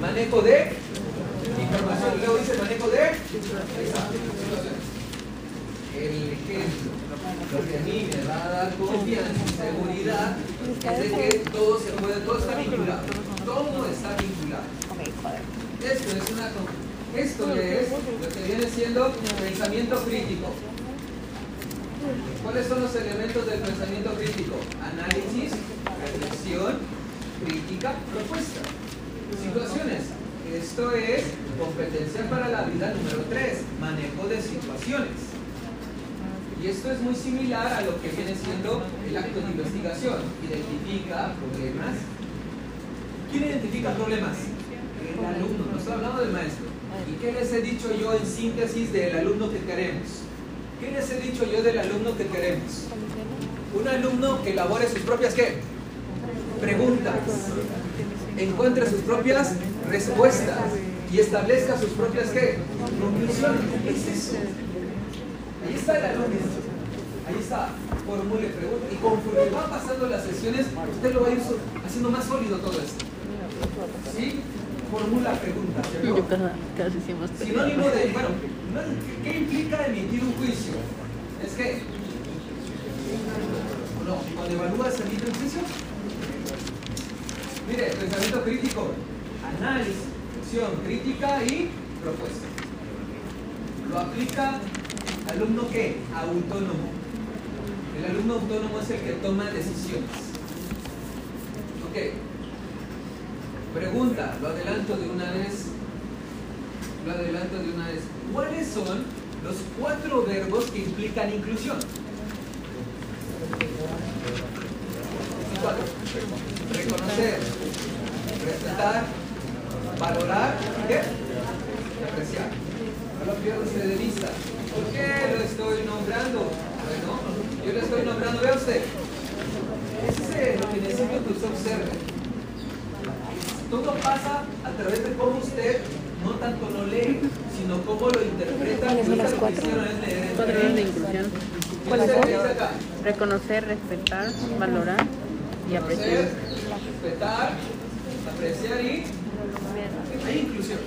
Manejo de información. Luego dice manejo de. El ejemplo, lo que a mí me va a dar confianza y seguridad es de que todo se puede, todo está vinculado. Todo está vinculado. Esto es una esto es lo que viene siendo pensamiento crítico. ¿Cuáles son los elementos del pensamiento crítico? Análisis, reflexión, crítica, propuesta. Situaciones. Esto es competencia para la vida número 3, manejo de situaciones. Y esto es muy similar a lo que viene siendo el acto de investigación. Identifica problemas. ¿Quién identifica problemas? El alumno, no estoy hablando del maestro. ¿Y qué les he dicho yo en síntesis del alumno que queremos? ¿Qué les he dicho yo del alumno que queremos? Un alumno que elabore sus propias ¿qué? Preguntas, encuentre sus propias respuestas y establezca sus propias ¿qué? Conclusiones. ¿Qué es eso? Ahí está el alumno. Ahí está. Formule preguntas. Y conforme va pasando las sesiones, usted lo va a ir haciendo más sólido todo esto. ¿Sí? Formula preguntas. Sinónimo de. Bueno, ¿qué implica emitir un juicio? Es que. No, cuando evalúas, emite un juicio. Mire, pensamiento crítico, análisis, acción crítica y propuesta. Lo aplica alumno que autónomo. El alumno autónomo es el que toma decisiones. Ok. Pregunta, lo adelanto de una vez. Lo adelanto de una vez. ¿Cuáles son los cuatro verbos que implican inclusión? Cuatro. Reconocer, respetar, valorar y ¿qué? apreciar. No lo pierda usted de vista. ¿Por qué lo estoy nombrando? Bueno, yo lo estoy nombrando, vea usted. Ese es lo que necesito que usted observe. Todo pasa a través de cómo usted no tanto lo lee, sino cómo lo interpreta. ¿Cuáles son las cuatro? Cuatro de inclusión. ¿Cuáles son? Reconocer, respetar, valorar apreciar. Respetar, apreciar y hay inclusión.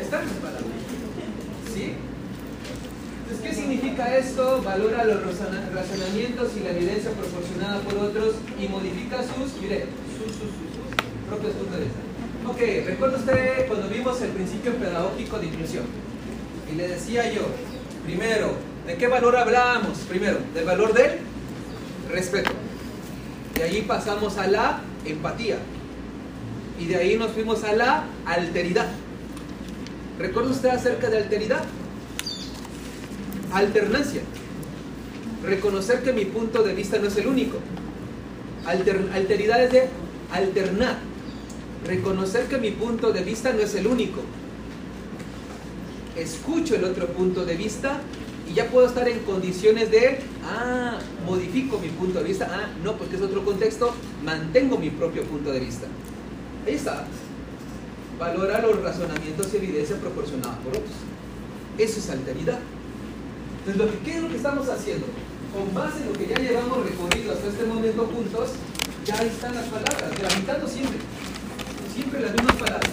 Están separados. ¿Sí? Entonces, ¿qué significa esto? Valora los razonamientos y la evidencia proporcionada por otros y modifica sus, mire, sus, sus, sus, sus propios puntos. Ok, recuerda usted cuando vimos el principio pedagógico de inclusión. Y le decía yo, primero, ¿de qué valor hablábamos? Primero, del valor del respeto. De ahí pasamos a la empatía. Y de ahí nos fuimos a la alteridad. ¿Recuerda usted acerca de alteridad? Alternancia. Reconocer que mi punto de vista no es el único. alteridad es de alternar. Reconocer que mi punto de vista no es el único. Escucho el otro punto de vista y ya puedo estar en condiciones de, ah, modifico mi punto de vista, ah, no, porque es otro contexto, mantengo mi propio punto de vista. Ahí está. Valora los razonamientos y evidencia proporcionada por otros. Eso es alteridad. Entonces, ¿qué es lo que estamos haciendo? Con base en lo que ya llevamos recorrido hasta este momento juntos, ya están las palabras, tramitando siempre. Siempre las mismas palabras.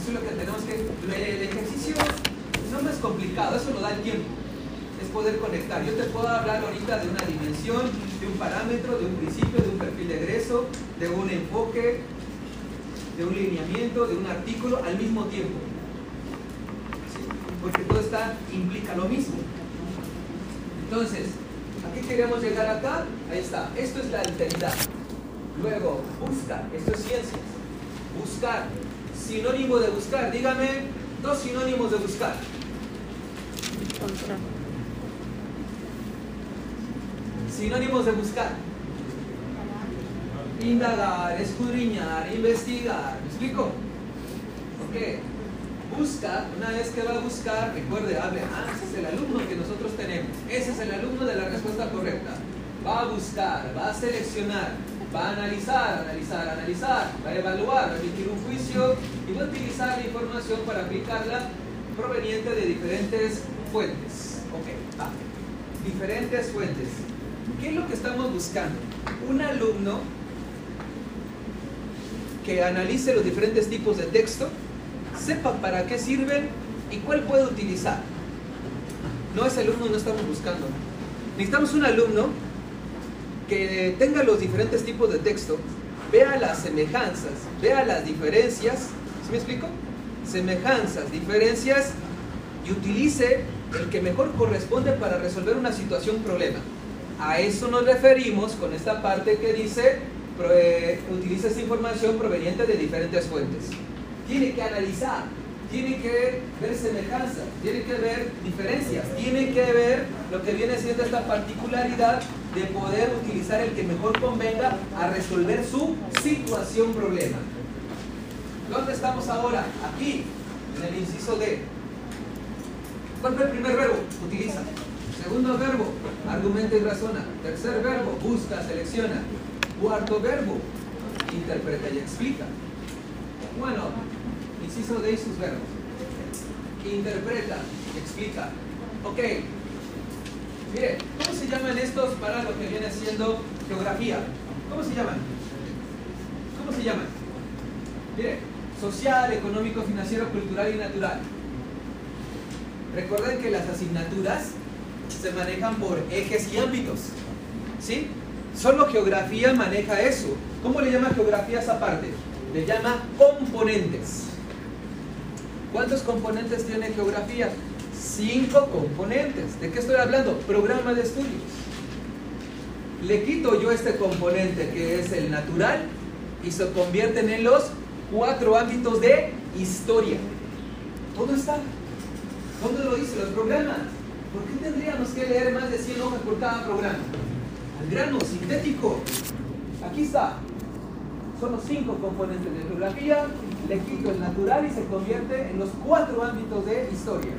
Eso es lo que tenemos que... El ejercicio no es complicado, eso lo da el tiempo. Es poder conectar. Yo te puedo hablar ahorita de una dimensión, de un parámetro, de un principio, de un perfil de egreso, de un enfoque, de un lineamiento, de un artículo al mismo tiempo. Porque todo está, implica lo mismo. Entonces, ¿a qué queremos llegar acá? Ahí está. Esto es la alteridad. Luego, busca. Esto es ciencias. Buscar. Sinónimo de buscar. Dígame dos sinónimos de buscar. Sinónimos de buscar. Indagar, escudriñar, investigar. ¿Me explico? Ok. Busca, una vez que va a buscar, recuerde, hable, ah, ese es el alumno que nosotros tenemos. Ese es el alumno de la respuesta correcta. Va a buscar, va a seleccionar, va a analizar, analizar, analizar, va a evaluar, va a emitir un juicio y va a utilizar la información para aplicarla proveniente de diferentes fuentes. Ok, va. Diferentes fuentes. ¿Qué es lo que estamos buscando? Un alumno que analice los diferentes tipos de texto, sepa para qué sirven y cuál puede utilizar. No ese alumno no estamos buscando. Necesitamos un alumno que tenga los diferentes tipos de texto, vea las semejanzas, vea las diferencias, ¿sí me explico? Semejanzas, diferencias y utilice el que mejor corresponde para resolver una situación problema. A eso nos referimos con esta parte que dice utiliza esta información proveniente de diferentes fuentes. Tiene que analizar, tiene que ver semejanzas, tiene que ver diferencias, tiene que ver lo que viene siendo esta particularidad de poder utilizar el que mejor convenga a resolver su situación problema. ¿Dónde estamos ahora? Aquí, en el inciso D. ¿Cuál fue el primer verbo? Utiliza. Segundo verbo, argumenta y razona. Tercer verbo, busca, selecciona. Cuarto verbo, interpreta y explica. Bueno, inciso D y sus verbos. Interpreta, explica. Ok. Mire, ¿cómo se llaman estos para lo que viene siendo geografía? ¿Cómo se llaman? ¿Cómo se llaman? Mire, social, económico, financiero, cultural y natural. Recuerden que las asignaturas se manejan por ejes y ámbitos. ¿Sí? Solo geografía maneja eso. ¿Cómo le llama geografía a esa parte? Le llama componentes. ¿Cuántos componentes tiene geografía? Cinco componentes. ¿De qué estoy hablando? Programa de estudios. Le quito yo este componente que es el natural y se convierten en los cuatro ámbitos de historia. ¿Dónde está? ¿Dónde lo dice? Los programas. ¿Por qué tendríamos que leer más de 100 hojas por cada programa? Al grano, sintético. Aquí está. Son los cinco componentes de geografía. Le quito el natural y se convierte en los cuatro ámbitos de historia.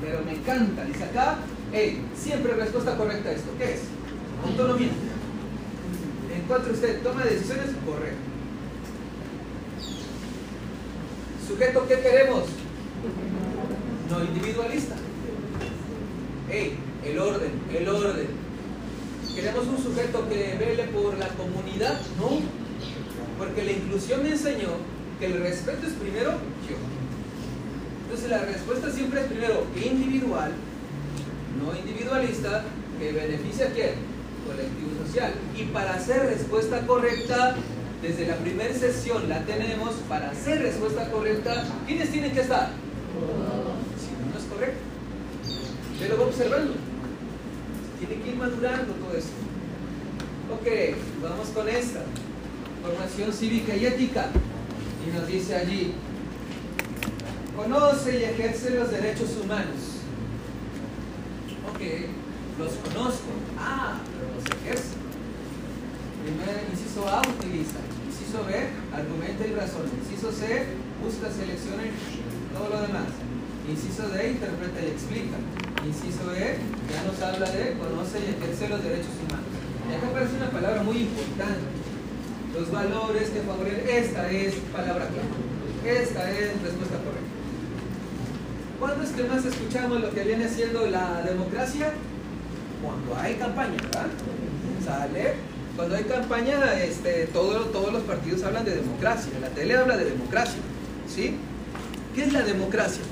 Pero me encanta. Dice acá, hey, siempre respuesta correcta a esto. ¿Qué es? Autonomía. Encuentre usted, toma decisiones, correcto. Sujeto, ¿qué queremos? No individualista. Hey, el orden, el orden. ¿Queremos un sujeto que vele por la comunidad? No. Porque la inclusión me enseñó que el respeto es primero yo. Entonces la respuesta siempre es primero individual, no individualista, que beneficia a quién? Colectivo social. Y para hacer respuesta correcta, desde la primera sesión la tenemos, para hacer respuesta correcta, ¿quiénes tienen que estar? No, es correcto. Yo lo voy observando. Tiene que ir madurando todo esto. Ok, vamos con esta. Formación cívica y ética. Y nos dice allí, conoce y ejerce los derechos humanos. Ok, los conozco. Ah, pero los ejerce. Primer inciso A, utiliza. Inciso B, argumenta y razona. Inciso C, busca, selecciona y todo lo demás. Inciso D, interpreta y explica. Inciso E, ya nos habla de conoce y ejerce los derechos humanos. Y acá aparece una palabra muy importante. Los valores que favorecen. Esta es palabra clave. Esta es respuesta correcta. ¿Cuándo es que más escuchamos lo que viene siendo la democracia? Cuando hay campaña, ¿verdad? ¿Sale? Cuando hay campaña, este, todo, todos los partidos hablan de democracia. La tele habla de democracia. ¿Sí? ¿Qué es la democracia?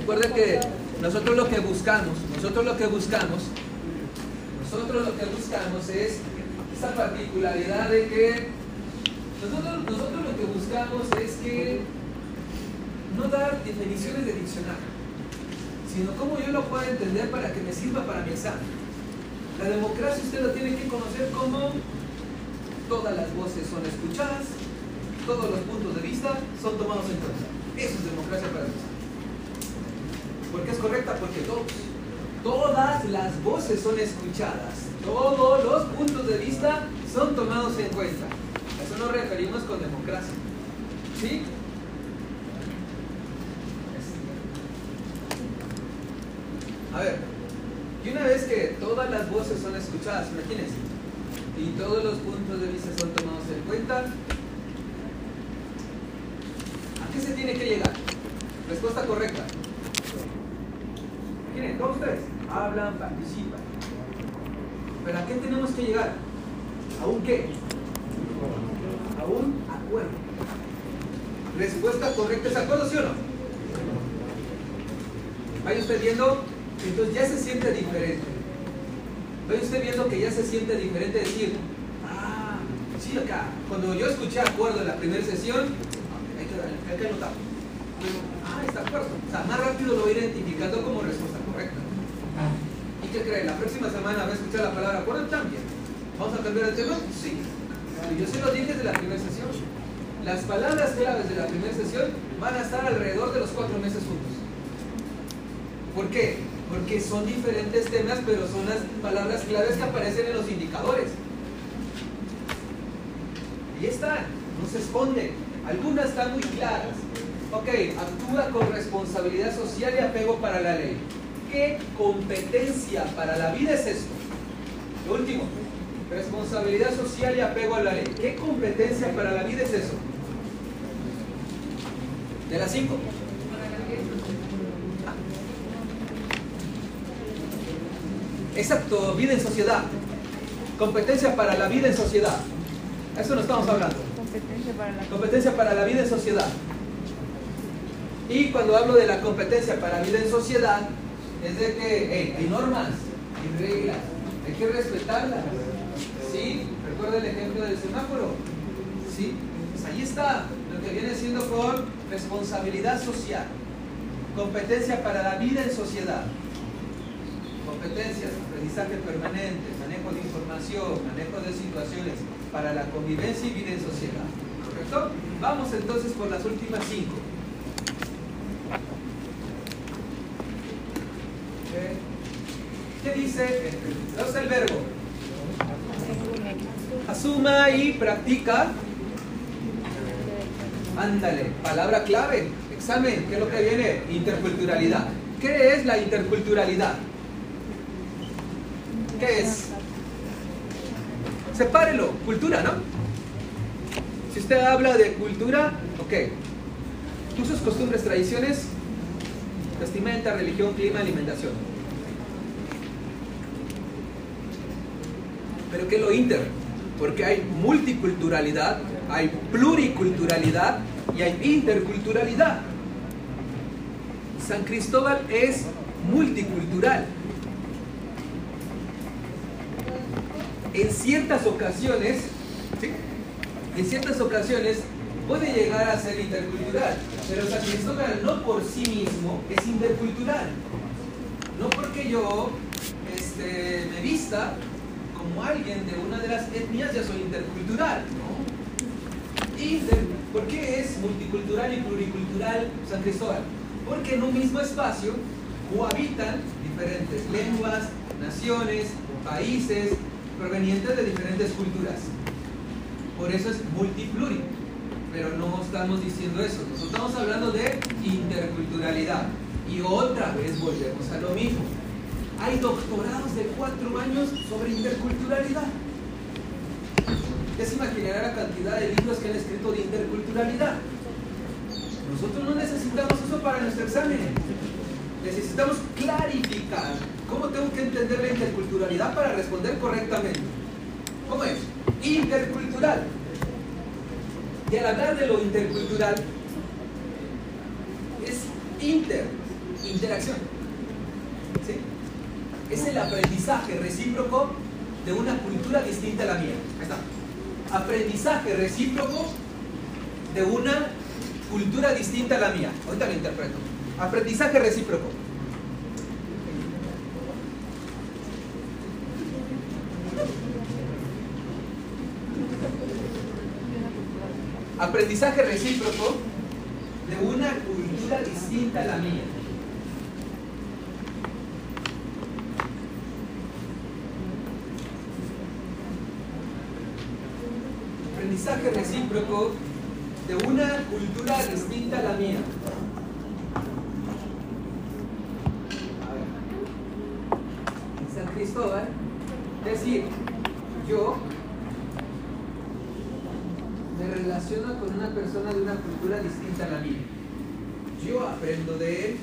Recuerden que nosotros lo que buscamos, nosotros lo que buscamos, nosotros lo que buscamos es esa particularidad de que nosotros, nosotros lo que buscamos es que no dar definiciones de diccionario, sino cómo yo lo puedo entender para que me sirva para mi examen. La democracia usted lo tiene que conocer como todas las voces son escuchadas, todos los puntos de vista son tomados en cuenta. Eso es democracia para mí. ¿Por qué es correcta? Porque todos, todas las voces son escuchadas, todos los puntos de vista son tomados en cuenta. A eso nos referimos con democracia. ¿Sí? A ver, y una vez que todas las voces son escuchadas, imagínense, y todos los puntos de vista son tomados en cuenta, ¿a qué se tiene que llegar? Respuesta correcta. Miren, todos ustedes hablan, participan. Pero ¿a qué tenemos que llegar? ¿A un qué? A un acuerdo. Respuesta correcta es acuerdo, ¿sí o no? Vaya usted viendo, entonces ya se siente diferente. Vaya usted viendo que ya se siente diferente decir, ah, sí, acá, cuando yo escuché acuerdo en la primera sesión, hay que, hay que anotar. Ah, está acuerdo. O sea, más rápido lo voy identificando como respuesta. ¿Y qué cree? La próxima semana va a escuchar la palabra acuerdo también. ¿Vamos a cambiar de tema? Sí. Yo se lo dije desde la primera sesión. Las palabras claves de la primera sesión van a estar alrededor de los cuatro meses juntos. ¿Por qué? Porque son diferentes temas, pero son las palabras claves que aparecen en los indicadores. Y están, no se esconden. Algunas están muy claras. Ok, actúa con responsabilidad social y apego para la ley. ¿Qué competencia para la vida es esto? Lo último, responsabilidad social y apego a la ley. ¿Qué competencia para la vida es eso? De las cinco. Exacto, vida en sociedad. Competencia para la vida en sociedad. Eso no estamos hablando. Competencia para la, competencia para la vida en sociedad. Y cuando hablo de la competencia para la vida en sociedad, es de que hay normas, hay reglas, hay que respetarlas. ¿Sí? Recuerda el ejemplo del semáforo. ¿Sí? Pues ahí está lo que viene siendo con responsabilidad social. Competencia para la vida en sociedad. Competencias, aprendizaje permanente, manejo de información, manejo de situaciones para la convivencia y vida en sociedad. ¿Correcto? Vamos entonces por las últimas cinco. ¿Qué dice? es el verbo. Asuma y practica. Ándale, palabra clave. Examen, ¿qué es lo que viene? Interculturalidad. ¿Qué es la interculturalidad? ¿Qué es? Sepárelo, cultura, ¿no? Si usted habla de cultura, ok. Usos, costumbres, tradiciones, vestimenta, religión, clima, alimentación. Pero ¿qué es lo inter? Porque hay multiculturalidad, hay pluriculturalidad y hay interculturalidad. San Cristóbal es multicultural. En ciertas ocasiones, en ciertas ocasiones puede llegar a ser intercultural, pero San Cristóbal no por sí mismo es intercultural. No porque yo este, me vista como alguien de una de las etnias ya soy intercultural, ¿no? Inter, ¿Por qué es multicultural y pluricultural San Cristóbal? Porque en un mismo espacio cohabitan diferentes lenguas, naciones, países, provenientes de diferentes culturas. Por eso es multipluri. Pero no estamos diciendo eso. Nosotros estamos hablando de interculturalidad. Y otra vez volvemos a lo mismo hay doctorados de cuatro años sobre interculturalidad. Ya se imaginará la cantidad de libros que han escrito de interculturalidad. Nosotros no necesitamos eso para nuestro examen. Necesitamos clarificar cómo tengo que entender la interculturalidad para responder correctamente. ¿Cómo es? Intercultural. Y al hablar de lo intercultural, es inter, interacción. ¿Sí? Es el aprendizaje recíproco de una cultura distinta a la mía. Ahí está. Aprendizaje recíproco de una cultura distinta a la mía. Ahorita lo interpreto. Aprendizaje recíproco. Aprendizaje recíproco de una cultura distinta a la mía. Aprendizaje recíproco de una cultura distinta a la mía. En San Cristóbal, es decir, yo me relaciono con una persona de una cultura distinta a la mía. Yo aprendo de él,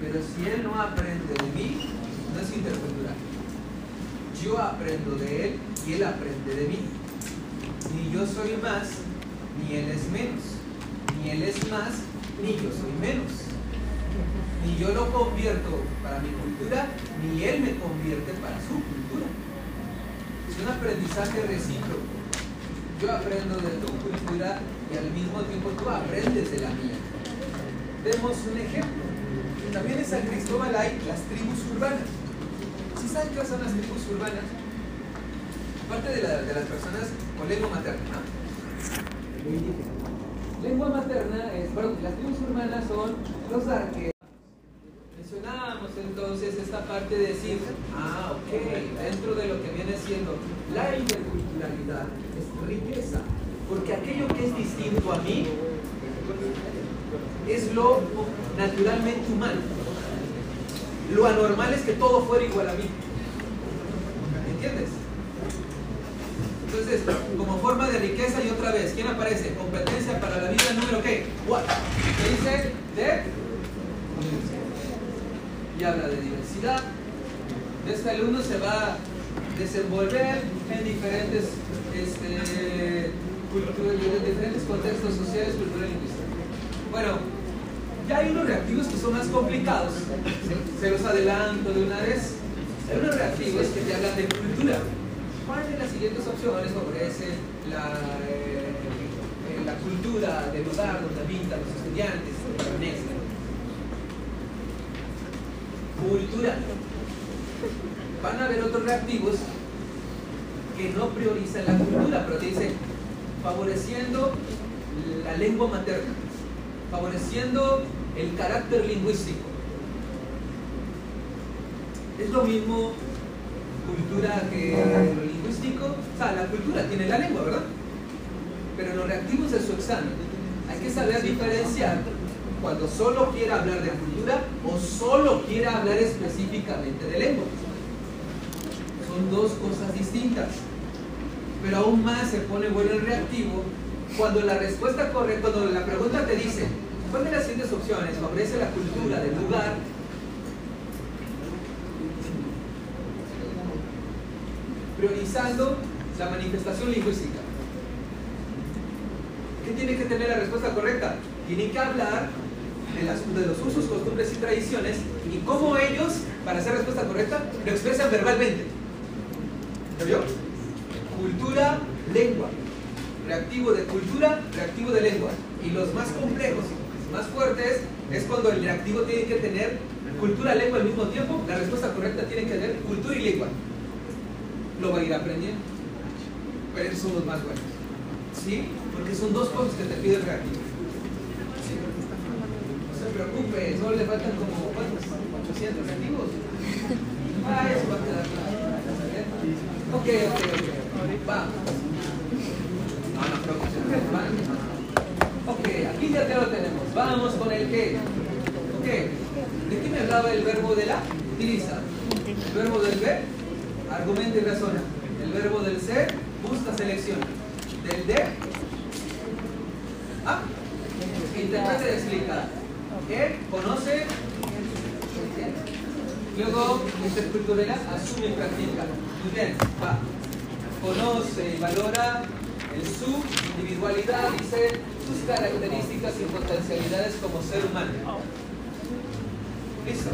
pero si él no aprende de mí, no es intercultural. Yo aprendo de él y él aprende de mí ni yo soy más, ni él es menos. Ni él es más, ni yo soy menos. Ni yo lo convierto para mi cultura, ni él me convierte para su cultura. Es un aprendizaje recíproco. Yo aprendo de tu cultura y al mismo tiempo tú aprendes de la mía. Vemos un ejemplo. También en San Cristóbal hay las tribus urbanas. ¿Sí saben qué son las tribus urbanas? Parte de, la, de las personas con lengua materna. Lengua materna es, bueno, las tribus urbanas son los arqueros. Mencionábamos entonces esta parte de decir, ah, ok, dentro de lo que viene siendo la interculturalidad es riqueza, porque aquello que es distinto a mí es lo naturalmente humano. Lo anormal es que todo fuera igual a mí. ¿Entiendes? Entonces, como forma de riqueza y otra vez, ¿quién aparece? Competencia para la vida número qué? What? ¿Qué dice? De y habla de diversidad. Este alumno se va a desenvolver en diferentes este, en diferentes contextos sociales, culturales y lingüísticos. Bueno, ya hay unos reactivos que son más complicados. Se los adelanto de una vez. Hay unos reactivos que te hablan de cultura. ¿Cuál de las siguientes opciones la, eh, eh, la cultura del lugar donde habitan los estudiantes? Cultura. Van a haber otros reactivos que no priorizan la cultura, pero te dicen favoreciendo la lengua materna, favoreciendo el carácter lingüístico. Es lo mismo cultura que lo lingüístico. O sea, la cultura tiene la lengua, ¿verdad? Pero los reactivos de su examen hay que saber diferenciar cuando solo quiera hablar de cultura o solo quiera hablar específicamente de lengua. Son dos cosas distintas. Pero aún más se pone bueno el reactivo cuando la respuesta correcta, cuando la pregunta te dice, ¿cuál de las siguientes opciones favorece la cultura del lugar? Priorizando la manifestación lingüística. ¿Qué tiene que tener la respuesta correcta? Tiene que hablar de, los usos, costumbres y tradiciones y cómo ellos, para hacer respuesta correcta, lo expresan verbalmente. ¿Ya vio? Cultura, lengua. Reactivo de cultura, reactivo de lengua. Y los más complejos, más fuertes, es cuando el reactivo tiene que tener cultura, lengua al mismo tiempo. La respuesta correcta tiene que tener cultura y lengua. Lo va a ir aprendiendo. Pero esos son los más buenos. ¿Sí? Porque son dos cosas que te pide el reactivo preocupe, solo le faltan como ¿cuántos? 800 activos. Ah, eso va a quedar claro. Ok, ok, ok. Va. No, no creo Ok, aquí ya te lo tenemos. Vamos con el que. Ok. ¿De qué me hablaba el verbo de la? Utiliza. El verbo del B, argumenta y razona. El verbo del C, busca, selecciona. Del D, ah, interpreta y explica que conoce, luego intercultural asume y practica. Muy bien, va. Conoce y valora en su individualidad, dice sus características y potencialidades como ser humano. ¿Listo?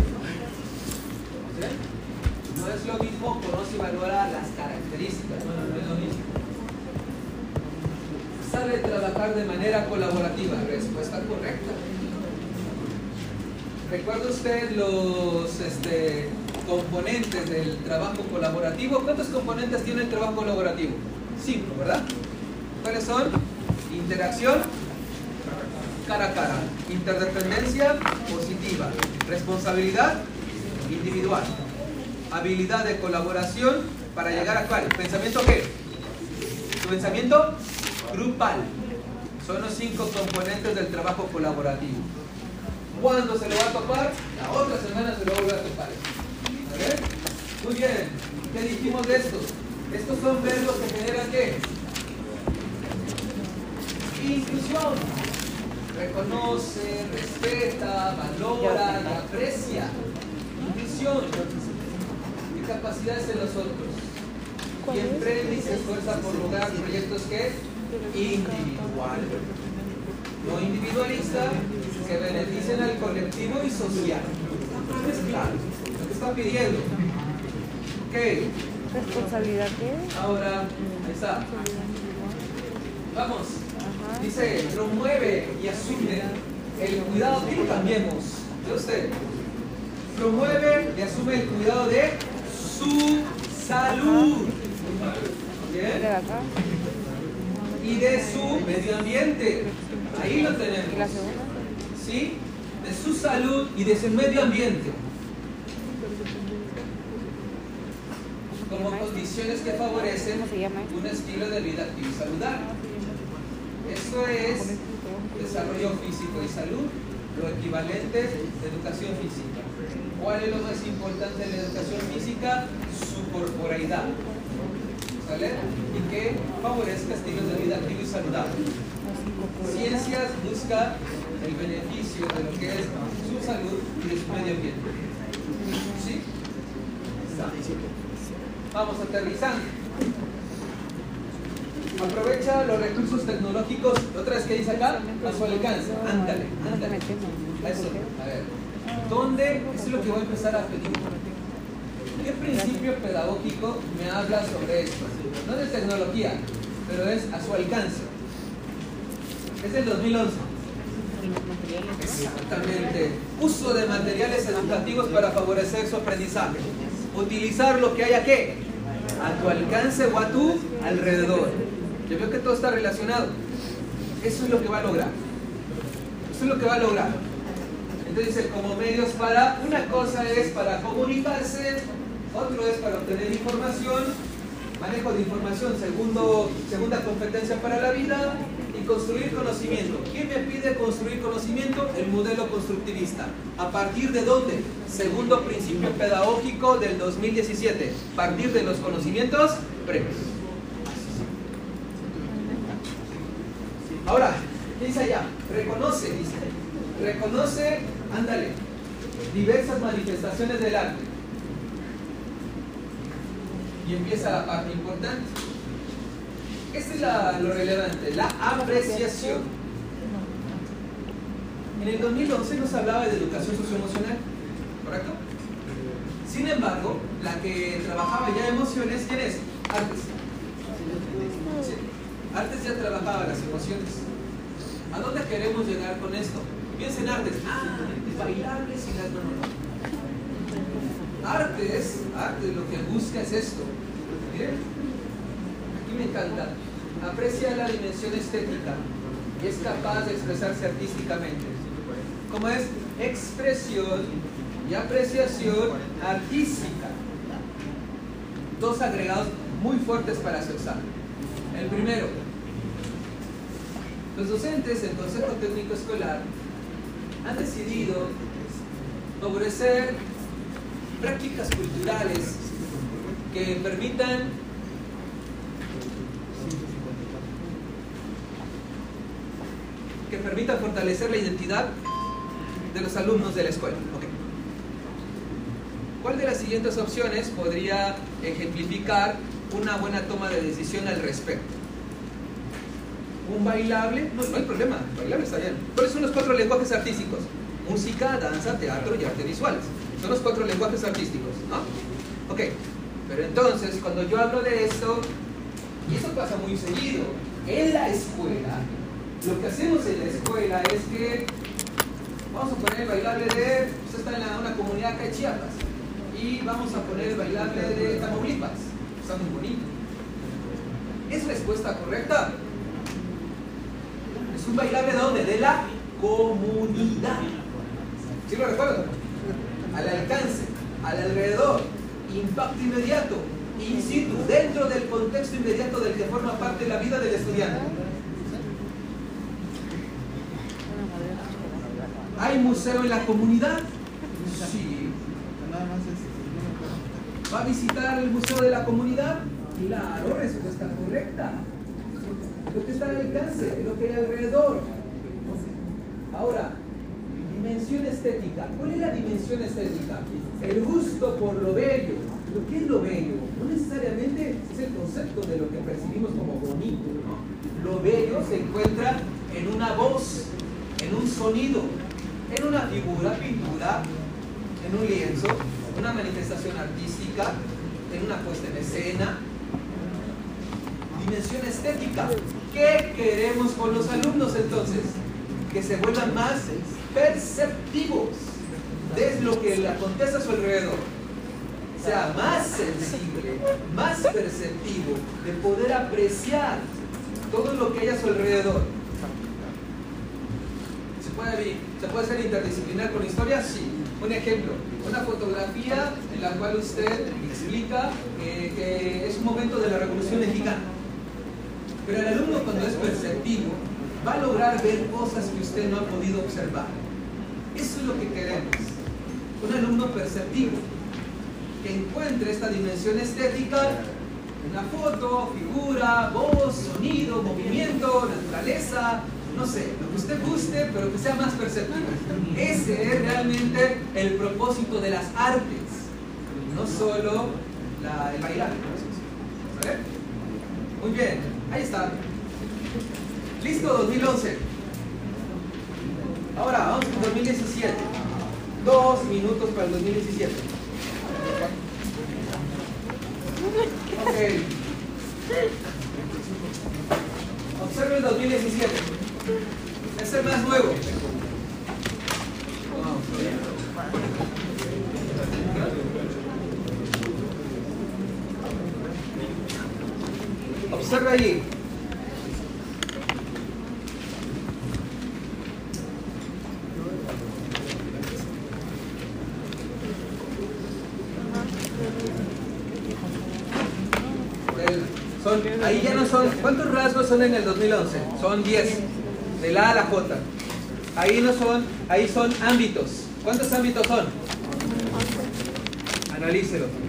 No es lo mismo conoce y valora las características, no, es lo mismo. Sabe trabajar de manera colaborativa, respuesta correcta. ¿Recuerda usted los este, componentes del trabajo colaborativo? ¿Cuántos componentes tiene el trabajo colaborativo? Cinco, ¿verdad? ¿Cuáles son? Interacción cara a cara, interdependencia positiva, responsabilidad individual, habilidad de colaboración para llegar a cuál? ¿Pensamiento qué? Pensamiento grupal. Son los cinco componentes del trabajo colaborativo. ¿Cuándo se lo va a topar? La otra semana se lo va a topar. Muy bien. ¿Qué dijimos de estos? Estos son verbos que generan qué? Inclusión. Reconoce, respeta, valora aprecia. Inclusión. Capacidades en los otros. Y emprende y se esfuerza por lograr proyectos que individuales. No individualista, que beneficien al colectivo y social. Es claro, lo que está pidiendo. Ok. ¿Responsabilidad qué? Ahora, ahí está. Vamos. Dice, promueve y asume el cuidado, y cambiemos. De usted. Promueve y asume el cuidado de su salud. Y de su medio ambiente. Ahí lo ¿Y la tenemos. ¿Sí? De su salud y de su medio ambiente. Como condiciones que favorecen ¿Cómo se llama eso? un estilo de vida activo y saludable. Esto es desarrollo físico y salud, lo equivalente de educación física. ¿Cuál es lo más importante de la educación física? Su corporeidad. ¿Sale? Y que favorezca estilos de vida activo y saludable. Ciencias busca el beneficio de lo que es su salud y de su medio ambiente. ¿Sí? Vamos aterrizando. Aprovecha los recursos tecnológicos, otra vez que dice acá, a su alcance. Ándale, ándale. Eso, a ver. ¿Dónde? Eso es lo que voy a empezar a pedir. ¿Qué principio pedagógico me habla sobre esto? No de tecnología, pero es a su alcance. Es del 2011. Exactamente. Uso de materiales educativos para favorecer su aprendizaje. Utilizar lo que haya que a tu alcance o a tu alrededor. Yo veo que todo está relacionado. Eso es lo que va a lograr. Eso es lo que va a lograr. Entonces como medios para, una cosa es para comunicarse, otro es para obtener información, manejo de información, segundo, segunda competencia para la vida y construir conocimiento. ¿Quién me pide construir conocimiento? El modelo constructivista. ¿A partir de dónde? Segundo principio pedagógico del 2017. Partir de los conocimientos previos. Ahora, ¿qué dice allá? Reconoce, dice. Reconoce, ándale, diversas manifestaciones del arte. Y empieza la parte importante. Este es lo relevante, la apreciación. En el 2011 nos hablaba de educación socioemocional, ¿correcto? Sin embargo, la que trabajaba ya emociones, ¿quién es? Artes. Sí. Artes ya trabajaba las emociones. ¿A dónde queremos llegar con esto? Piensa en artes. Ah, bailables y las no. Artes, lo que busca es esto. Miren, aquí me encanta. Aprecia la dimensión estética y es capaz de expresarse artísticamente. Como es expresión y apreciación artística. Dos agregados muy fuertes para su examen. El primero, los docentes del Consejo Técnico Escolar han decidido favorecer prácticas culturales que permitan que permitan fortalecer la identidad de los alumnos de la escuela. ¿Cuál de las siguientes opciones podría ejemplificar una buena toma de decisión al respecto? ¿Un bailable? No, no hay problema, bailable está bien. ¿Cuáles son los cuatro lenguajes artísticos? Música, danza, teatro y arte visuales. Son los cuatro lenguajes artísticos, ¿no? Ok, pero entonces cuando yo hablo de esto, y eso pasa muy seguido, en la escuela, lo que hacemos en la escuela es que vamos a poner el bailable de, usted está en la- una comunidad acá de Chiapas, y vamos a poner el bailable de Tamaulipas, está muy bonito. ¿Es respuesta correcta? Es un bailable de dónde? De la comunidad. ¿Sí lo recuerdan? Al alcance, al alrededor, impacto inmediato, in situ, dentro del contexto inmediato del que forma parte de la vida del estudiante. ¿Hay museo en la comunidad? Sí. ¿Va a visitar el museo de la comunidad? Claro, respuesta correcta. Lo que está al alcance, lo que hay alrededor. Ahora, dimensión estética. ¿Cuál es la dimensión estética? El gusto por lo bello. ¿Lo que es lo bello? No necesariamente es el concepto de lo que percibimos como bonito. Lo bello se encuentra en una voz, en un sonido, en una figura, pintura, en un lienzo, una manifestación artística, en una puesta en escena. Dimensión estética. ¿Qué queremos con los alumnos entonces? Que se vuelvan más perceptivos de lo que le acontece a su alrededor. Sea más sensible, más perceptivo de poder apreciar todo lo que hay a su alrededor. ¿Se puede, ¿Se puede ser interdisciplinar con historia? Sí. Un ejemplo, una fotografía en la cual usted explica eh, que es un momento de la Revolución Mexicana. Pero el alumno cuando es perceptivo va a lograr ver cosas que usted no ha podido observar. Eso es lo que queremos. Un alumno perceptivo que encuentre esta dimensión estética en una foto, figura, voz, sonido, movimiento, naturaleza, no sé, lo que usted guste, pero que sea más perceptivo. Ese es realmente el propósito de las artes, no solo el bailar. ¿Vale? Muy bien, ahí está. Listo, 2011. Ahora, vamos con 2017. Dos minutos para el 2017. Ok. Observe el 2017. Es el más nuevo. Observa allí. ahí ya no son, ¿cuántos rasgos son en el 2011? Son 10, de la A a la J. Ahí no son, ahí son ámbitos. ¿Cuántos ámbitos son? Analícelo.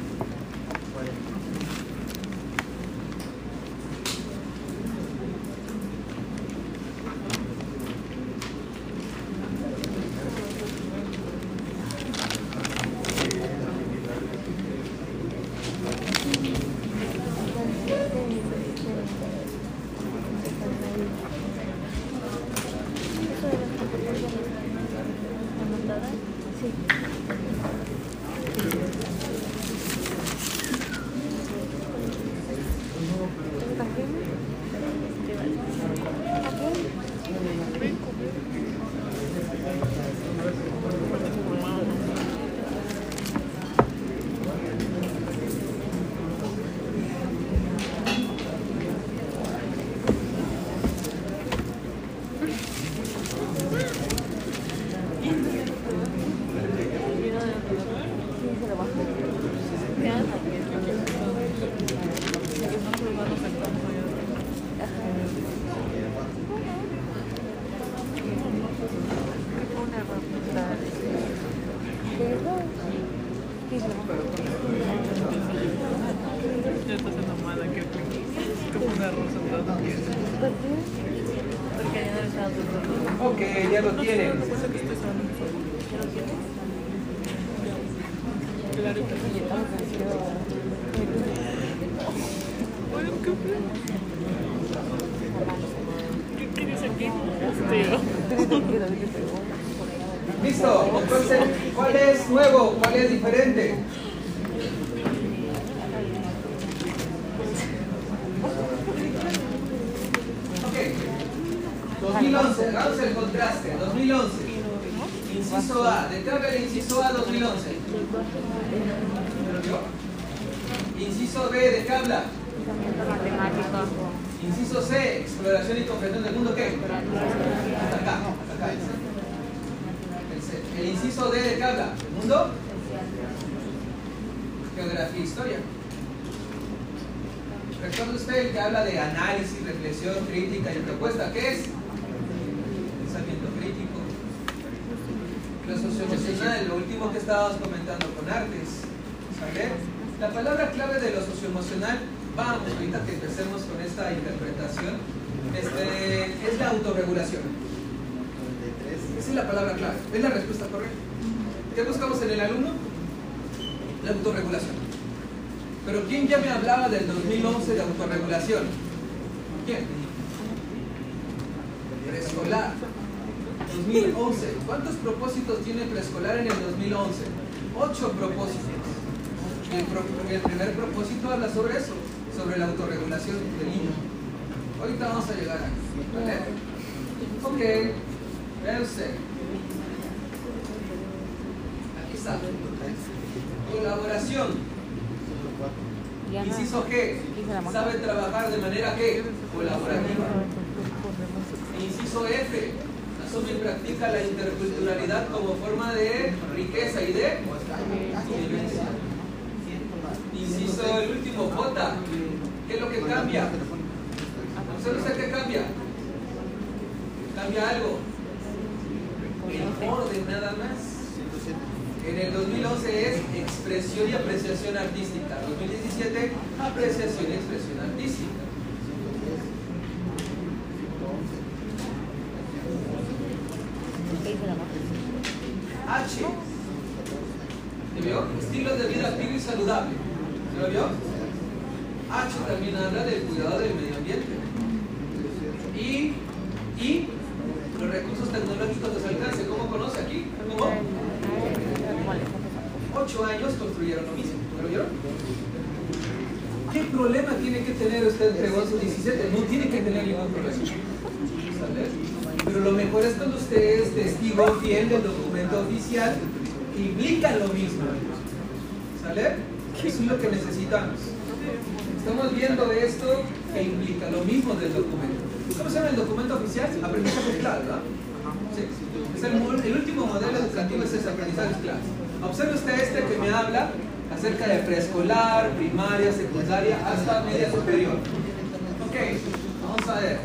Cambia? ¿Usted no qué cambia? ¿Cambia algo? El orden nada más. En el 2011 es expresión y apreciación artística. 2017, apreciación y expresión artística. H. ¿Se vio? Estilos de vida activo y saludable. ¿Se lo vio? H también habla del cuidado del medio ambiente. Y, y los recursos tecnológicos de su alcance. ¿Cómo conoce aquí? ¿Cómo? Ocho años construyeron lo mismo. ¿Lo vieron? ¿Qué problema tiene que tener usted 11 y 17? No tiene que tener ningún problema. Pero lo mejor es cuando usted es testigo fiel del documento oficial que implica lo mismo. ¿Sale? Eso es lo que necesitamos. Estamos viendo esto que implica lo mismo del documento. ¿Cómo se llama el documento oficial? Aprendizaje clave, ¿verdad? Sí. Es el, último modelo educativo es ese aprendizaje clave. Observe usted este que me habla acerca de preescolar, primaria, secundaria, hasta media superior. Ok, vamos a ver.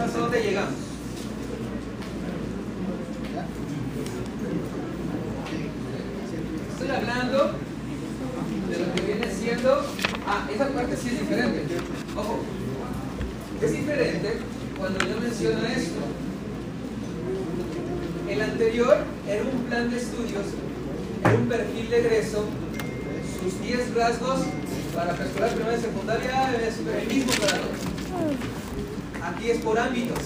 A dónde llegamos. Estoy hablando de lo que viene siendo... Ah, esa parte sí es diferente. Ojo, es diferente cuando yo menciono esto. El anterior era un plan de estudios, era un perfil de egreso, sus 10 rasgos para preescolar, primaria y secundaria es el mismo para todos. Aquí es por ámbitos.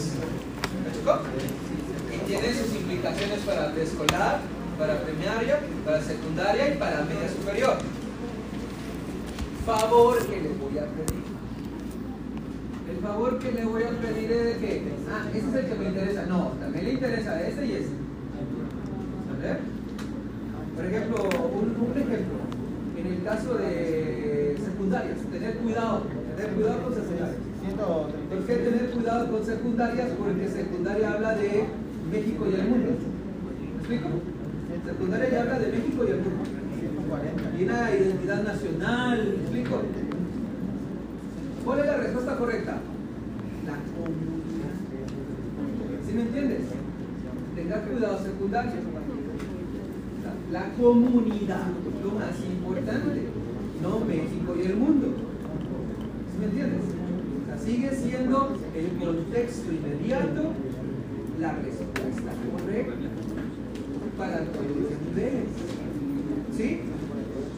¿Me Y tiene sus implicaciones para preescolar, para primaria, para secundaria y para media superior. Favor que les voy a pedir el favor que le voy a pedir es de que, ah, ese es el que me interesa. No, también le interesa ese y ese. ¿Vale? Por ejemplo, un, ejemplo, en el caso de secundarias, tener cuidado, tener cuidado con secundarias. ¿Por qué tener cuidado con secundarias? Porque secundaria habla de México y el mundo. ¿Me explico? Secundaria ya habla de México y el mundo. Y una identidad nacional, ¿me explico? ¿Cuál es la respuesta correcta? La comunidad. ¿Sí me entiendes? Tenga cuidado secundario. La comunidad, lo más importante, no México y el mundo. ¿Sí me entiendes? O sea, sigue siendo el contexto inmediato la respuesta correcta para todos los niveles. ¿Sí?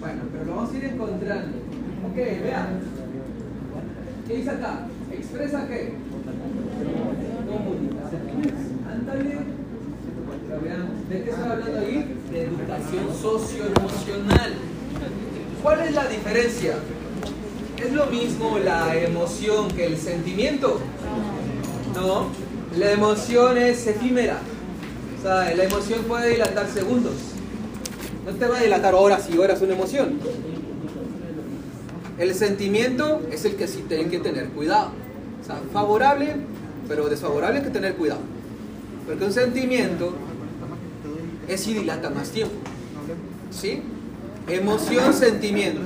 Bueno, pero lo vamos a ir encontrando. Ok, vean. ¿Qué dice acá? ¿Expresa qué? Ándale. ¿De qué está hablando ahí? De educación socioemocional. ¿Cuál es la diferencia? ¿Es lo mismo la emoción que el sentimiento? No. La emoción es efímera. O sea, la emoción puede dilatar segundos. No te va a dilatar horas y horas una emoción. El sentimiento es el que sí tienen que tener cuidado. O sea, favorable, pero desfavorable hay que tener cuidado. Porque un sentimiento es si dilata más tiempo. ¿Sí? Emoción, sentimiento.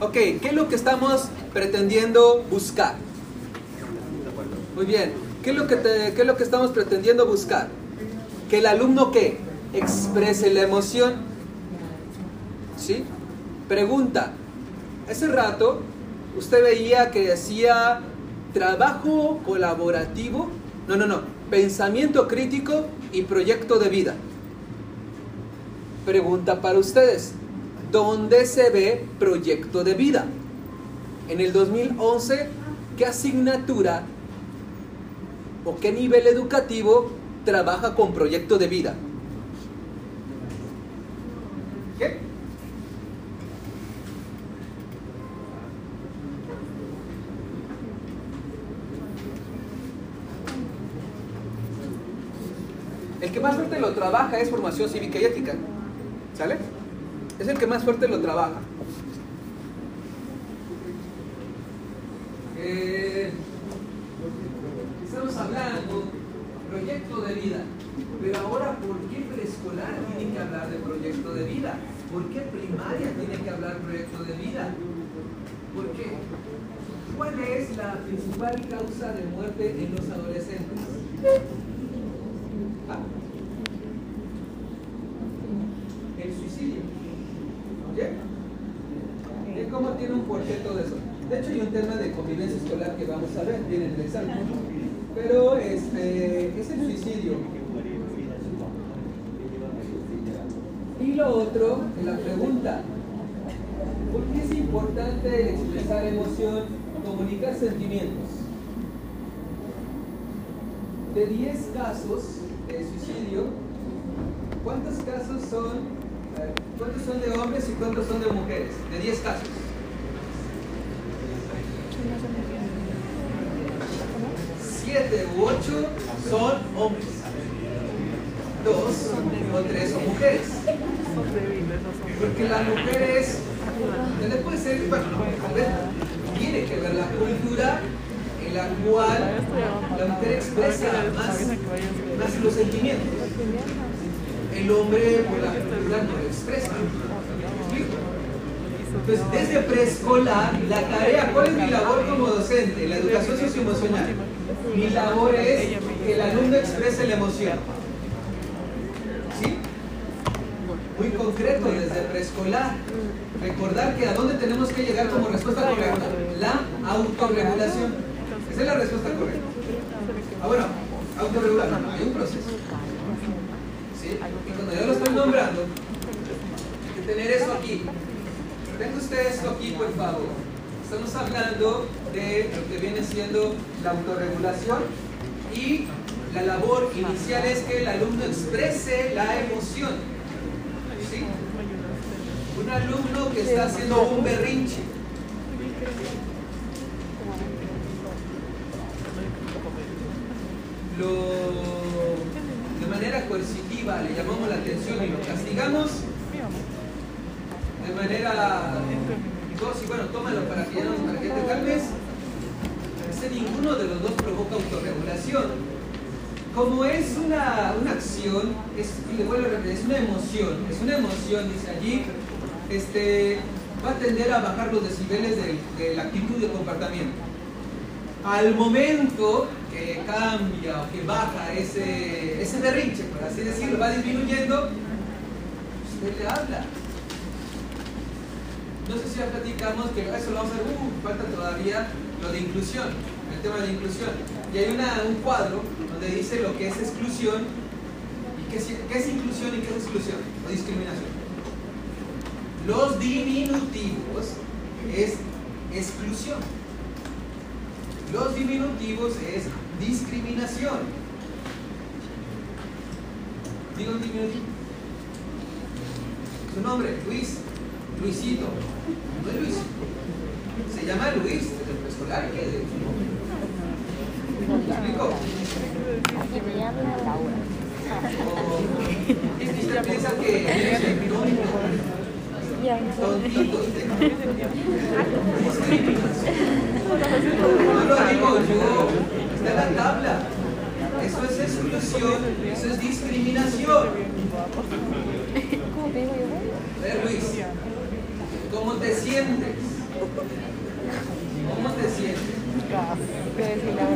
Ok, ¿qué es lo que estamos pretendiendo buscar? Muy bien, ¿qué es lo que, qué es lo que estamos pretendiendo buscar? Que el alumno que exprese la emoción. ¿Sí? Pregunta, Hace rato usted veía que decía trabajo colaborativo, no, no, no, pensamiento crítico y proyecto de vida. Pregunta para ustedes, ¿dónde se ve proyecto de vida? En el 2011, ¿qué asignatura o qué nivel educativo trabaja con proyecto de vida? ¿Qué? El que más fuerte lo trabaja es formación cívica y ética. ¿Sale? Es el que más fuerte lo trabaja. Eh, estamos hablando proyecto de vida. Pero ahora, ¿por qué preescolar tiene que hablar de proyecto de vida? ¿Por qué primaria tiene que hablar proyecto de vida? ¿Por qué? ¿Cuál es la principal causa de muerte en los adolescentes? Ah. El suicidio. ¿Oye? cómo tiene un porqué todo eso? De hecho, hay un tema de convivencia escolar que vamos a ver, viene en el examen. Pero este, es el suicidio. Y lo otro, la pregunta, ¿por qué es importante expresar emoción, comunicar sentimientos? De 10 casos de suicidio, ¿cuántos casos son, cuántos son de hombres y cuántos son de mujeres? De 10 casos. Siete u ocho son hombres. Dos o tres son mujeres. Porque la mujer es, no puede ser, tiene que ver la cultura en la cual la mujer expresa más los sentimientos. El hombre por la cultura no lo expresa. Entonces, desde preescolar, la tarea, ¿cuál es mi labor como docente? La educación socioemocional. Mi labor es que el alumno exprese la emoción. ¿Sí? Muy concreto desde preescolar. Recordar que a dónde tenemos que llegar como respuesta correcta. La autorregulación. Esa es la respuesta correcta. Ah, bueno, autorregulación. Hay un proceso. Yo lo estoy nombrando, que tener eso aquí. Tenga usted esto aquí, por favor. Estamos hablando de lo que viene siendo la autorregulación y la labor inicial es que el alumno exprese la emoción. ¿Sí? Un alumno que está haciendo un berrinche. Lo, de manera coercitiva le llamamos la atención y lo castigamos de manera y bueno, tómalo para que, para que te calmes. Ese ninguno de los dos provoca autorregulación. Como es una, una acción, es, le vuelvo a repetir, es una emoción, es una emoción, dice allí, este, va a tender a bajar los decibeles de, de la actitud y el comportamiento. Al momento que cambia o que baja ese, ese por así decirlo, va disminuyendo, usted le habla no sé si ya platicamos que eso lo vamos a ver, uh, falta todavía lo de inclusión, el tema de inclusión. Y hay una, un cuadro donde dice lo que es exclusión y qué es inclusión y qué es exclusión o discriminación. Los diminutivos es exclusión. Los diminutivos es discriminación. Digo un diminutivo. Su nombre, Luis. Luisito. No es Luis. Se llama Luis el preescolar. ¿Qué es ¿Me explico? Usted piensa que es el tontito. No lo digo yo. Está en la tabla. Eso es exclusión, eso es discriminación. Ver, Luis. ¿Cómo te sientes? ¿Cómo te sientes?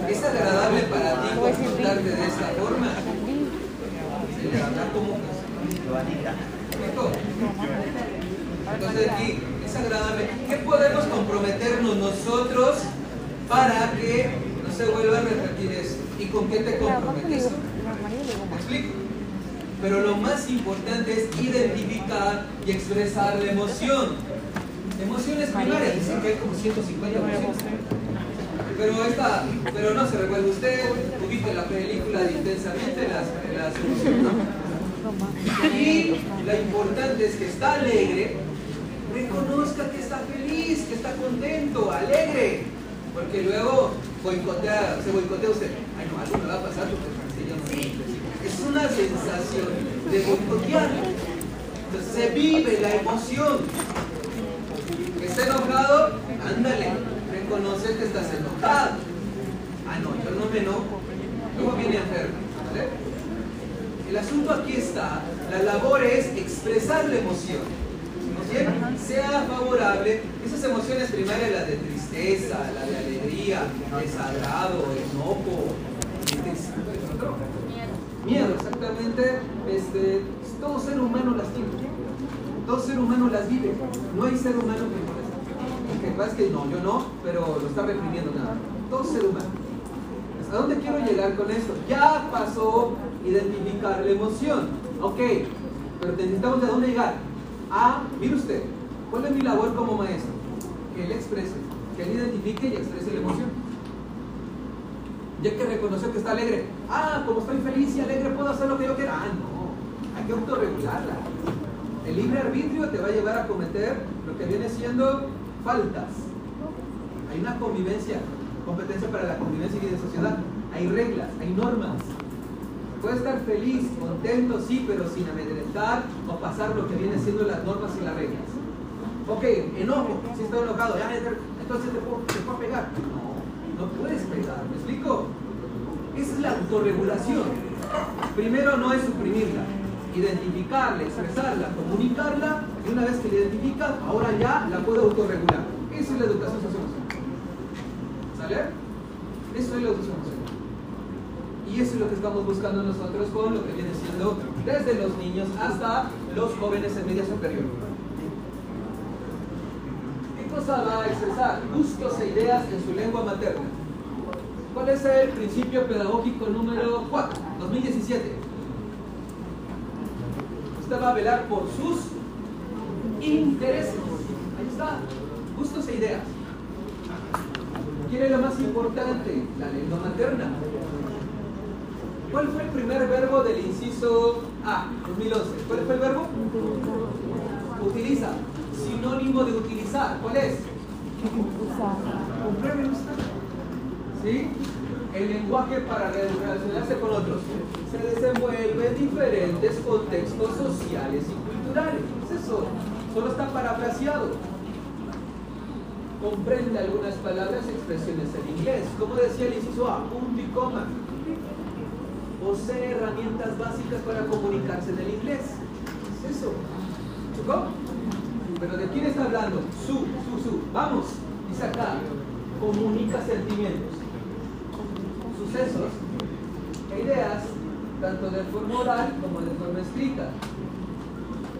¿Es agradable para ti comportarte de esta forma? Entonces aquí es agradable. ¿Qué podemos comprometernos nosotros para que no se vuelva a repetir eso? ¿Y con qué te comprometes? ¿Me explico? Pero lo más importante es identificar y expresar la emoción. Emociones primarias, dicen que hay como 150 emociones. Pero, esta, pero no se recuerda usted, ubique la película de intensamente las, las emociones. Y lo importante es que está alegre, reconozca que está feliz, que está contento, alegre. Porque luego boicotea, se boicotea usted. Ay, no, algo me va a pasar porque yo no sí. Es una sensación de boicotear. Entonces se vive la emoción está enojado, ándale, reconoce que estás enojado. Ah, no, yo no me enojo. Luego viene enfermo. ¿vale? El asunto aquí está, la labor es expresar la emoción. Sea favorable, esas emociones primarias, la de tristeza, la de alegría, desagrado, enojo, miedo, exactamente, este, todo ser humano las tiene. Todo ser humano las vive. No hay ser humano que no las Que pasa que no, yo no, pero lo está reprimiendo nada. Todo ser humano. ¿A dónde quiero llegar con esto? Ya pasó identificar la emoción. Ok, pero necesitamos de dónde llegar. A, mire usted, ¿cuál es mi labor como maestro? Que él exprese, que él identifique y exprese la emoción. Ya que reconoció que está alegre. Ah, como estoy feliz y alegre, puedo hacer lo que yo quiera. Ah, no, hay que autorregularla. El libre arbitrio te va a llevar a cometer lo que viene siendo faltas. Hay una convivencia, competencia para la convivencia y de sociedad. Hay reglas, hay normas. Puede estar feliz, contento, sí, pero sin amedrentar o pasar lo que viene siendo las normas y las reglas. Ok, enojo, si estoy enojado, ya entonces te puedo, te puedo pegar. No, no puedes pegar, ¿me explico? Esa es la autorregulación. Primero no es suprimirla, identificarla, expresarla, comunicarla, y una vez que la identificas, ahora ya la puedo autorregular. Esa es la educación socioemocional. ¿Sale? Eso es la educación social. Y eso es lo que estamos buscando nosotros con lo que viene siendo desde los niños hasta los jóvenes en media superior. ¿Qué cosa va a expresar? Gustos e ideas en su lengua materna. ¿Cuál es el principio pedagógico número 4, 2017? Usted va a velar por sus intereses. Ahí está. Gustos e ideas. ¿Quién es lo más importante? La lengua materna. ¿Cuál fue el primer verbo del inciso A, 2011? ¿Cuál fue el verbo? Utiliza. Sinónimo de utilizar. ¿Cuál es? Comprueben ¿Sí? El lenguaje para relacionarse con otros se desenvuelve en diferentes contextos sociales y culturales. Es eso. Solo está parafraseado. Comprende algunas palabras y expresiones en inglés. Como decía el inciso A, punto y coma posee herramientas básicas para comunicarse en el inglés. Es eso. ¿Chocó? Pero ¿de quién está hablando? Su, su, su. Vamos. Dice acá. Comunica sentimientos, sucesos e ideas, tanto de forma oral como de forma escrita.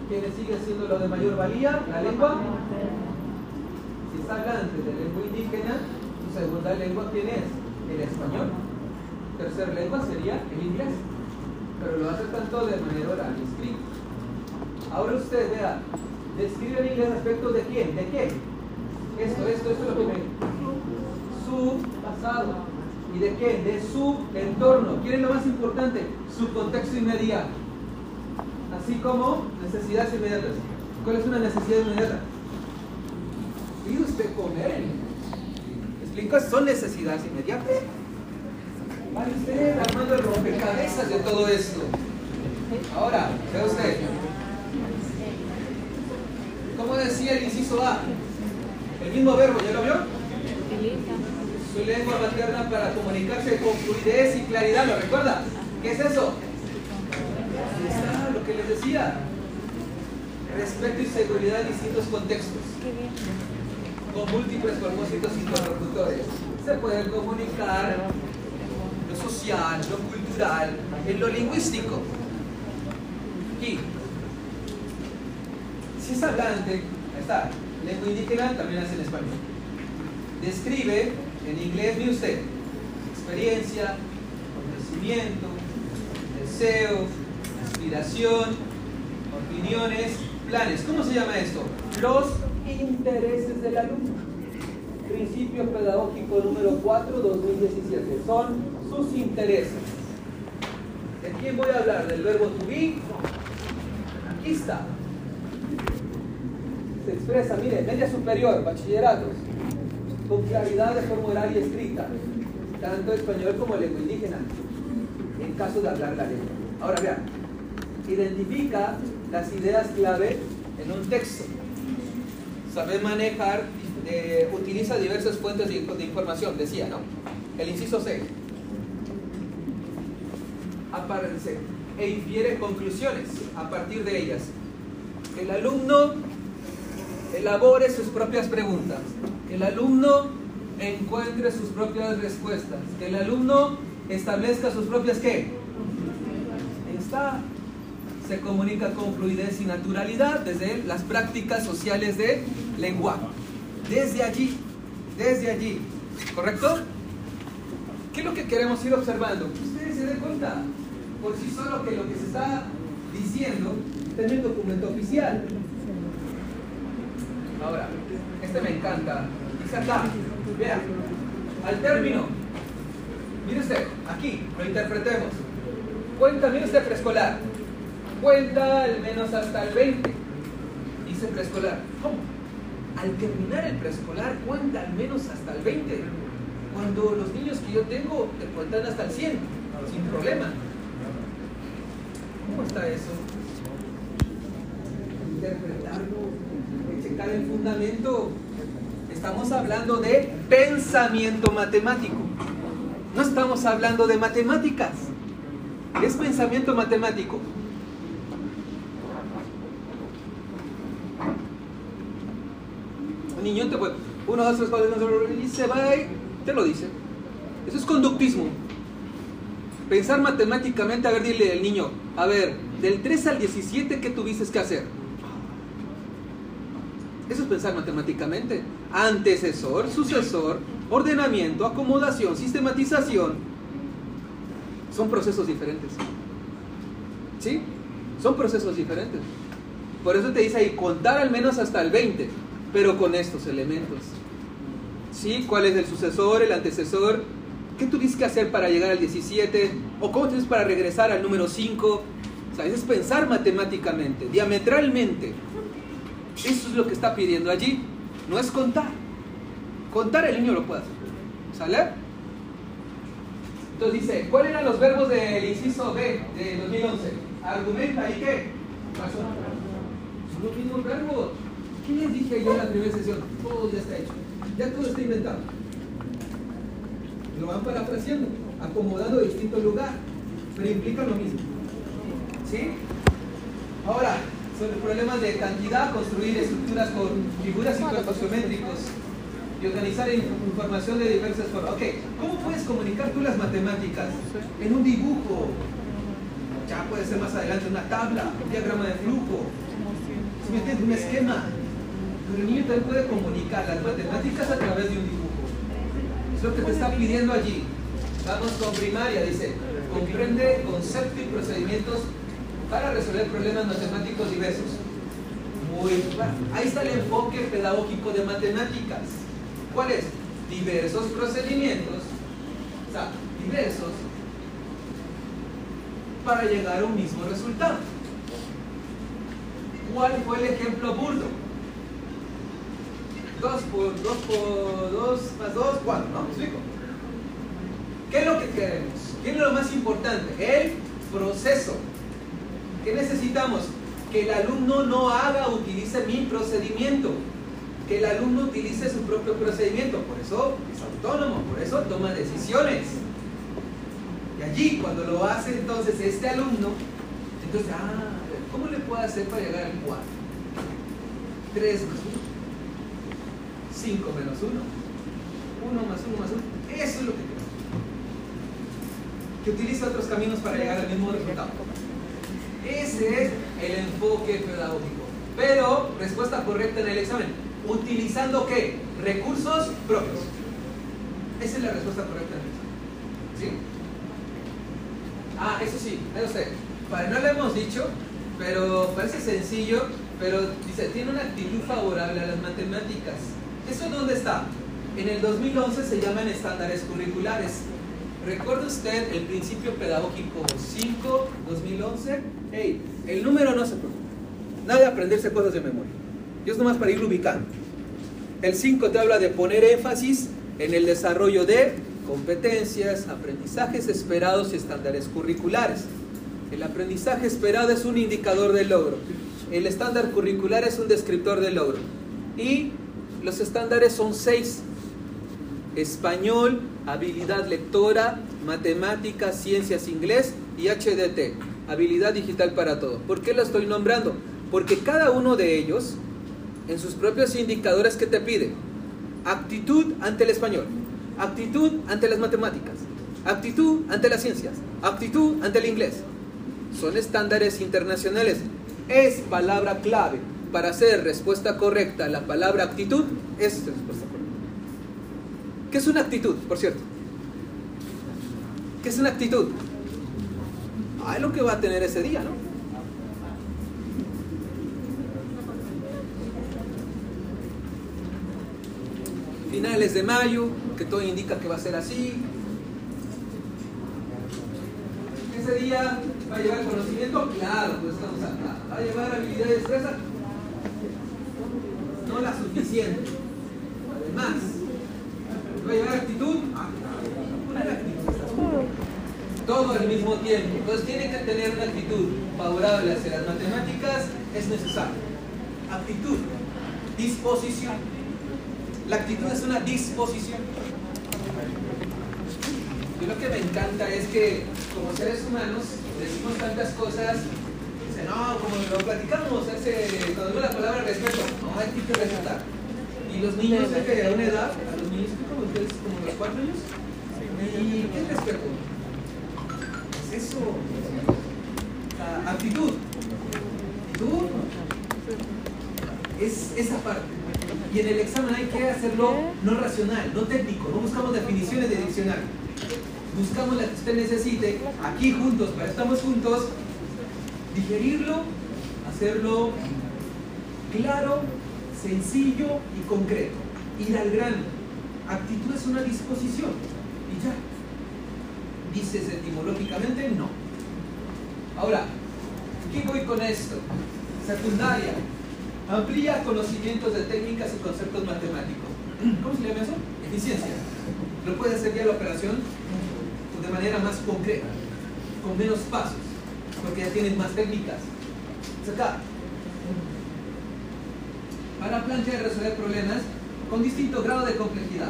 ¿Quiénes sigue siendo lo de mayor valía? La lengua. Si está hablando de lengua indígena, su segunda lengua, ¿quién es? El español tercer lengua sería el inglés, pero lo hace tanto de manera oral. Ahora usted vea, describe el inglés respecto de quién, de qué. Esto, esto, esto es lo que me... Su pasado. ¿Y de qué? De su entorno. ¿Quién es lo más importante? Su contexto inmediato. Así como necesidades inmediatas. ¿Cuál es una necesidad inmediata? ¿Pide usted comer? ¿Explico? Son necesidades inmediatas. Vale usted armando el rompecabezas de todo esto. Ahora, vea usted. ¿Cómo decía el inciso A? El mismo verbo, ¿ya lo vio? Su lengua materna para comunicarse con fluidez y claridad, ¿lo recuerda? ¿Qué es eso? Lo que les decía. Respeto y seguridad en distintos contextos. Con múltiples propósitos interlocutores. Se puede comunicar lo cultural, en lo lingüístico. Aquí. Si es hablante, ahí está, lengua indígena también hace en español. Describe en inglés, mire usted, experiencia, conocimiento, deseo, aspiración, opiniones, planes. ¿Cómo se llama esto? Los intereses del alumno. Principio pedagógico número 4, 2017. Son sus intereses. ¿De quién voy a hablar? ¿Del verbo to be? Aquí está. Se expresa, mire, media superior, bachilleratos, con claridad de forma oral y escrita, tanto español como lengua indígena, en caso de hablar la lengua. Ahora vean, identifica las ideas clave en un texto. Sabe manejar eh, utiliza diversas fuentes de, de información, decía, ¿no? El inciso C. Aparece e infiere conclusiones a partir de ellas. El alumno elabore sus propias preguntas, que el alumno encuentre sus propias respuestas, que el alumno establezca sus propias qué. Está. Se comunica con fluidez y naturalidad desde las prácticas sociales de lenguaje. Desde allí, desde allí, ¿correcto? ¿Qué es lo que queremos ir observando? Ustedes se den cuenta por sí solo que lo que se está diciendo está en el documento oficial. Ahora, este me encanta. Dice acá, vea, al término, mire usted, aquí, lo interpretemos. Cuenta, mire usted preescolar. Cuenta al menos hasta el 20. Dice preescolar. ¿Cómo? Al terminar el preescolar cuenta al menos hasta el 20. Cuando los niños que yo tengo te cuentan hasta el 100, sin problema. ¿Cómo está eso? Interpretarlo, checar el fundamento. Estamos hablando de pensamiento matemático. No estamos hablando de matemáticas. Es pensamiento matemático. Un niño te puede, uno, dos, tres, cuatro, y se va te lo dice. Eso es conductismo. Pensar matemáticamente, a ver, dile al niño, a ver, del 3 al 17, ¿qué tuviste que hacer? Eso es pensar matemáticamente. Antecesor, sucesor, ordenamiento, acomodación, sistematización. Son procesos diferentes. ¿Sí? Son procesos diferentes. Por eso te dice ahí, contar al menos hasta el 20, pero con estos elementos. ¿Sí? ¿Cuál es el sucesor, el antecesor? ¿Qué tuviste que hacer para llegar al 17? ¿O cómo tienes para regresar al número 5? O sea, es pensar matemáticamente, diametralmente. Eso es lo que está pidiendo allí. No es contar. Contar el niño lo puede hacer. ¿Sale? Entonces dice, ¿cuáles eran los verbos del inciso B de 2011? Argumenta y qué? Razona. Son los mismos verbos. ¿Qué les dije yo en la primera sesión? Todo ya está hecho. Ya todo está inventado. Lo van parafraseando, acomodando de distinto lugar, pero implica lo mismo. ¿Sí? Ahora, sobre problemas de cantidad, construir estructuras con figuras y cuerpos geométricos y organizar información de diversas formas. Ok, ¿cómo puedes comunicar tú las matemáticas? En un dibujo, ya puede ser más adelante una tabla, un diagrama de flujo, metes un esquema. Pero el niño también puede comunicar las matemáticas a través de un dibujo. Es lo que te está pidiendo allí. Vamos con primaria, dice, comprende conceptos y procedimientos para resolver problemas matemáticos diversos. Muy claro. Ahí está el enfoque pedagógico de matemáticas. ¿Cuál es? Diversos procedimientos, o sea, diversos, para llegar a un mismo resultado. ¿Cuál fue el ejemplo burdo? 2 por 2 por 2 más 2, 4, ¿no? ¿Me explico? ¿Qué es lo que queremos? ¿Qué es lo más importante? El proceso. ¿Qué necesitamos? Que el alumno no haga, utilice mi procedimiento. Que el alumno utilice su propio procedimiento. Por eso es autónomo, por eso toma decisiones. Y allí, cuando lo hace entonces este alumno, entonces, ah, ¿cómo le puedo hacer para llegar al 4? 3 más 1. 5 menos 1. 1 más 1 más 1. Eso es lo que queremos. Que utilice otros caminos para llegar al mismo resultado. Ese es el enfoque pedagógico. Pero, respuesta correcta en el examen. ¿Utilizando qué? Recursos propios. Esa es la respuesta correcta en el examen. ¿Sí? Ah, eso sí, sé. No lo hemos dicho, pero parece sencillo, pero dice, tiene una actitud favorable a las matemáticas. ¿Eso dónde está? En el 2011 se llaman estándares curriculares. ¿Recuerda usted el principio pedagógico 5, 2011? Hey, el número no se preocupe. Nada de aprenderse cosas de memoria. Y es nomás para ir ubicando. El 5 te habla de poner énfasis en el desarrollo de competencias, aprendizajes esperados y estándares curriculares. El aprendizaje esperado es un indicador de logro. El estándar curricular es un descriptor de logro. Y los estándares son seis. Español, habilidad lectora, matemáticas, ciencias, inglés y HDT, habilidad digital para todo. ¿Por qué lo estoy nombrando? Porque cada uno de ellos, en sus propios indicadores que te pide, actitud ante el español, actitud ante las matemáticas, actitud ante las ciencias, actitud ante el inglés, son estándares internacionales. Es palabra clave para hacer respuesta correcta la palabra actitud, es respuesta correcta. ¿Qué es una actitud, por cierto? ¿Qué es una actitud? Ah, es lo que va a tener ese día, ¿no? Finales de mayo, que todo indica que va a ser así. Ese día va a llevar conocimiento, claro, pues estamos acá. Va a llevar habilidad y destreza, no la suficiente. Además, va a llevar actitud, todo al mismo tiempo. Entonces tiene que tener una actitud favorable hacia las matemáticas, es necesario. Actitud, disposición. La actitud es una disposición. Y lo que me encanta es que como seres humanos decimos tantas cosas, no, como lo platicamos hace, cuando veo la palabra respeto, no, hay que respetar. Y los niños que a una edad, a los niños como ustedes, como los cuatro años, ¿y qué respeto? Es eso. actitud. Actitud es esa parte. Y en el examen hay que hacerlo no racional, no técnico, no buscamos definiciones de diccionario. Buscamos la que usted necesite, aquí juntos, para estamos juntos, digerirlo, hacerlo claro, sencillo y concreto. Ir al grano. Actitud es una disposición. Y ya. Dices etimológicamente no. Ahora, ¿qué voy con esto? Secundaria. Amplía conocimientos de técnicas y conceptos matemáticos. ¿Cómo se llama eso? Eficiencia. Lo puede hacer ya la operación de manera más concreta, con menos pasos, porque ya tienes más técnicas. Acá. Para plantear y resolver problemas con distinto grado de complejidad.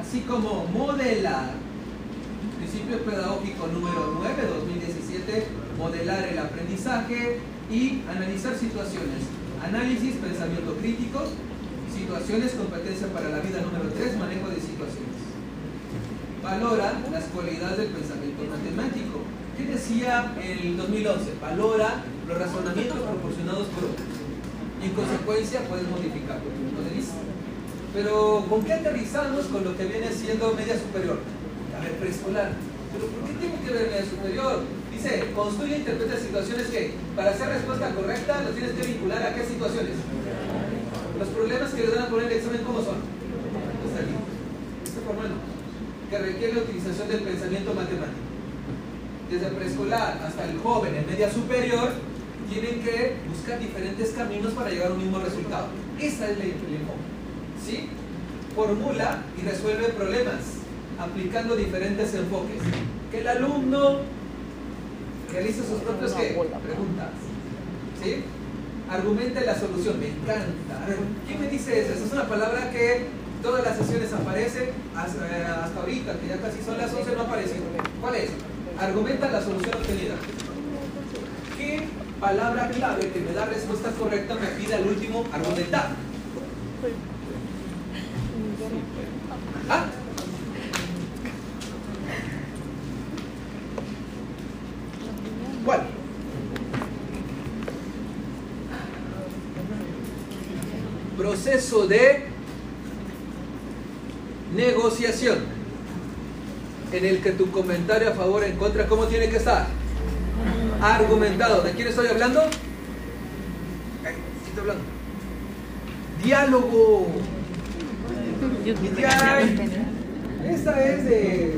Así como modelar. Principio pedagógico número 9, 2017, modelar el aprendizaje y analizar situaciones Análisis, pensamiento crítico, situaciones, competencia para la vida número 3, manejo de situaciones. Valora las cualidades del pensamiento matemático. ¿Qué decía el 2011? Valora los razonamientos proporcionados por otros. Y en consecuencia puedes modificar tu punto de vista. Pero ¿con qué aterrizamos con lo que viene siendo media superior? A ver, preescolar. ¿Pero por qué tengo que ver media superior? Dice, construye e interpreta situaciones que, para hacer respuesta correcta, los tienes que vincular a qué situaciones. Los problemas que le van a poner el examen, ¿cómo son? Está aquí. Este formato que requiere la utilización del pensamiento matemático. Desde preescolar hasta el joven en media superior, tienen que buscar diferentes caminos para llegar a un mismo resultado. Esa es la enfoque. ¿Sí? Formula y resuelve problemas aplicando diferentes enfoques. Que el alumno realice sus propios ¿qué? preguntas. ¿Sí? Argumente la solución. Me encanta. ¿quién me dice eso? Esa es una palabra que todas las sesiones aparece hasta, eh, hasta ahorita, que ya casi son las 11, no ha aparecido. ¿Cuál es? Argumenta la solución obtenida. ¿Qué palabra clave que me da respuesta correcta me pide al último argumentar? ¿Ah? ¿Cuál? Proceso de negociación en el que tu comentario a favor o en contra, ¿cómo tiene que estar? Argumentado. ¿De quién estoy hablando? ¿Qué estoy hablando? Diálogo. Esta es de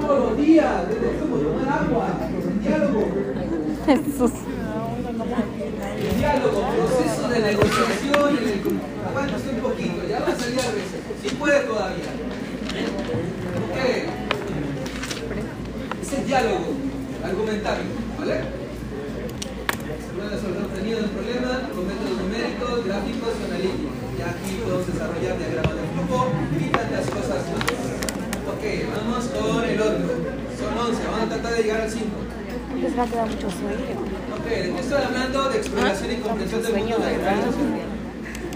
todos los días, desde tomar agua, diálogo. Jesús. El diálogo, proceso de negociación, en el, aguanta un poquito, ya va a salir a veces, si puede todavía. ¿Qué? Es el diálogo argumentario, ¿vale? Se puede resolver obtenido el problema con métodos numéricos, gráficos y analíticos. Ya aquí podemos desarrollar diagramas de flujo y tantas cosas más. Ok, vamos con el otro. Son 11, vamos a tratar de llegar al 5. Les va a quedar mucho sueño. Ok, ¿de qué estoy hablando? De exploración y comprensión del mundo natural y social.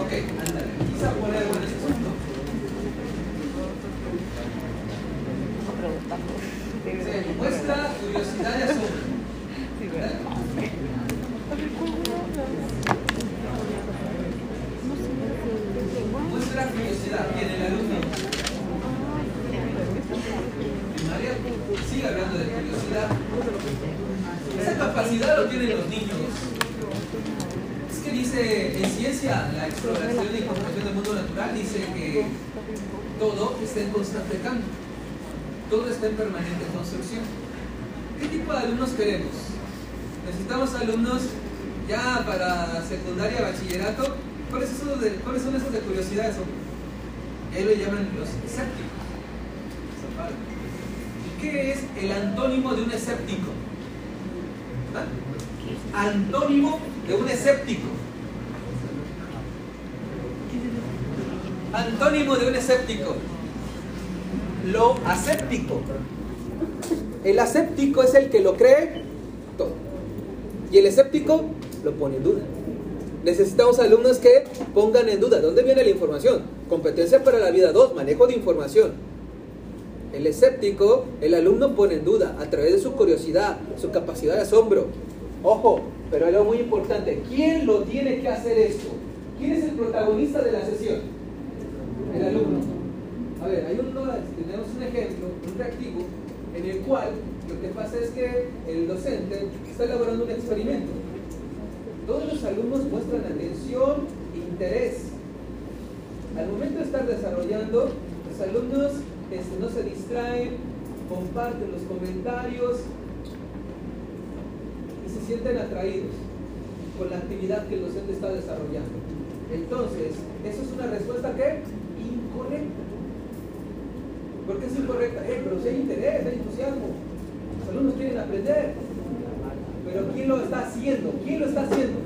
Ok, ándale. Quizá poner algo en ese asunto. No preguntando. Se muestra curiosidad asombro. Muestra curiosidad. ¿Quién el alumno? Primaria. Sigue hablando de curiosidad. Esa capacidad lo tienen los niños. Es que dice, en ciencia, la exploración y comprensión del mundo natural dice que todo está en constante cambio. Todo está en permanente construcción. ¿Qué tipo de alumnos queremos? Necesitamos alumnos ya para secundaria, bachillerato. ¿Cuáles son, esos de, ¿cuáles son esos de curiosidad? Ahí lo llaman los escépticos. ¿Y qué es el antónimo de un escéptico? ¿Ah? Antónimo de un escéptico. Antónimo de un escéptico. Lo aséptico. El aséptico es el que lo cree todo. Y el escéptico lo pone en duda. Necesitamos alumnos que pongan en duda. ¿Dónde viene la información? Competencia para la vida 2, manejo de información. El escéptico, el alumno pone en duda a través de su curiosidad, su capacidad de asombro. Ojo, pero algo muy importante. ¿Quién lo tiene que hacer esto? ¿Quién es el protagonista de la sesión? El alumno. A ver, hay un, tenemos un ejemplo, un reactivo, en el cual lo que pasa es que el docente está elaborando un experimento. Todos los alumnos muestran atención e interés. Al momento de estar desarrollando, los alumnos este, no se distraen, comparten los comentarios y se sienten atraídos con la actividad que el docente está desarrollando. Entonces, eso es una respuesta que incorrecta. ¿Por qué es incorrecta? Eh, pero si hay interés, hay entusiasmo. Los alumnos quieren aprender. Pero ¿quién lo está haciendo? ¿Quién lo está haciendo?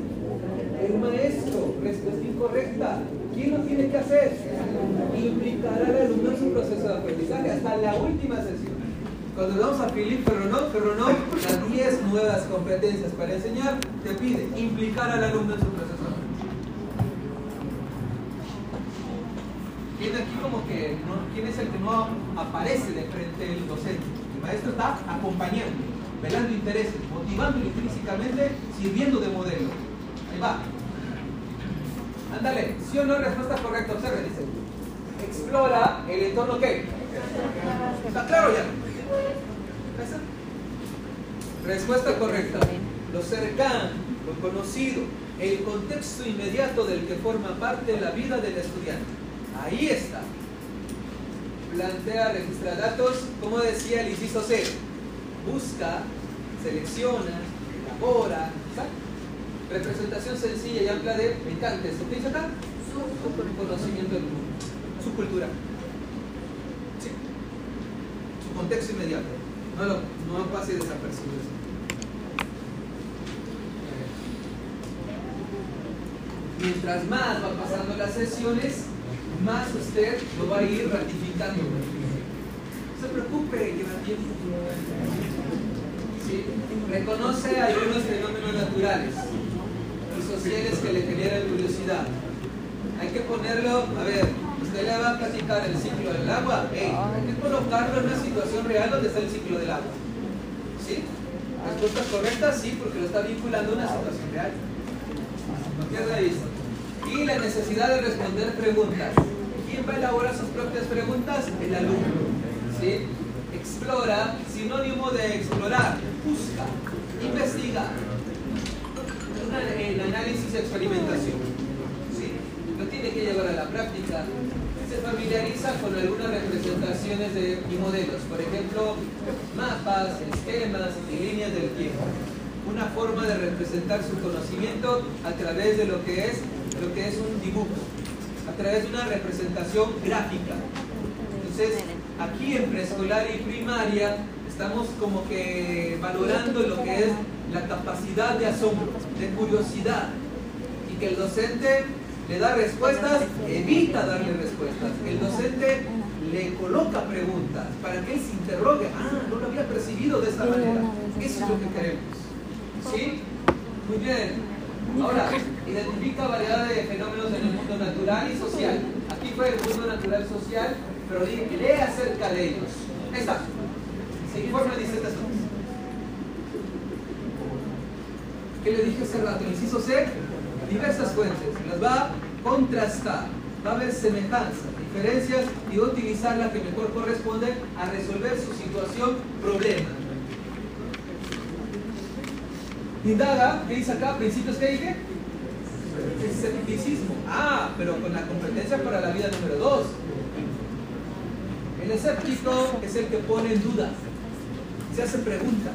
El maestro. Respuesta incorrecta. ¿Quién lo tiene que hacer? Implicar al alumno en su proceso de aprendizaje hasta la última sesión. Cuando vamos a Philippe Ferronot, Ferronot, las 10 nuevas competencias para enseñar, te pide implicar al alumno en su proceso de aprendizaje. ¿Quién aquí como que quién es el que no aparece de frente del docente? El maestro está acompañando, velando intereses, motivando intrínsecamente, sirviendo de modelo. Ahí va. Ándale, sí o no, respuesta correcta, observe, dice. Explora el entorno que. ¿Está claro ya? Respuesta correcta. Lo cercano, lo conocido, el contexto inmediato del que forma parte la vida del estudiante. Ahí está. Plantea, registra datos, como decía el inciso C. Busca, selecciona, elabora, ¿sabes? Representación sencilla y amplia de habitantes. ¿Qué dice acá? Su conocimiento del mundo, su cultura. Sí. Su contexto inmediato. No, lo, no pase desapercibido. Mientras más va pasando las sesiones, más usted lo va a ir ratificando. No se preocupe, lleva tiempo. ¿Sí? Reconoce algunos fenómenos naturales y sociales que le generan curiosidad. Hay que ponerlo, a ver, usted le va a platicar el ciclo del agua, hay que colocarlo en una situación real donde está el ciclo del agua. ¿Sí? Respuesta correcta, sí, porque lo está vinculando a una situación real. No pierda vista. Y la necesidad de responder preguntas. ¿Quién va a elaborar sus propias preguntas? El alumno. ¿Sí? Explora, sinónimo de explorar, busca, investiga. El análisis y experimentación. ¿Sí? Lo tiene que llevar a la práctica. Se familiariza con algunas representaciones de, y modelos. Por ejemplo, mapas, esquemas y líneas del tiempo. Una forma de representar su conocimiento a través de lo que es, lo que es un dibujo a través de una representación gráfica. Entonces, aquí en preescolar y primaria estamos como que valorando lo que es la capacidad de asombro, de curiosidad, y que el docente le da respuestas, evita darle respuestas. El docente le coloca preguntas para que él se interrogue. Ah, no lo había percibido de esta manera. Eso es lo que queremos. ¿Sí? Muy bien. Ahora, identifica variedad de fenómenos en el mundo natural y social. Aquí fue el mundo natural social, pero lee acerca de ellos. Ahí está. Se informa de distintas cosas. ¿Qué le dije hace rato? Inciso C, diversas fuentes. Las va a contrastar. Va a haber semejanzas, diferencias y va a utilizar la que mejor corresponde a resolver su situación, problema. Indaga, ¿qué dice acá? ¿Principios qué dije? Escepticismo. Ah, pero con la competencia para la vida número dos. El escéptico es el que pone en duda, se hace preguntas.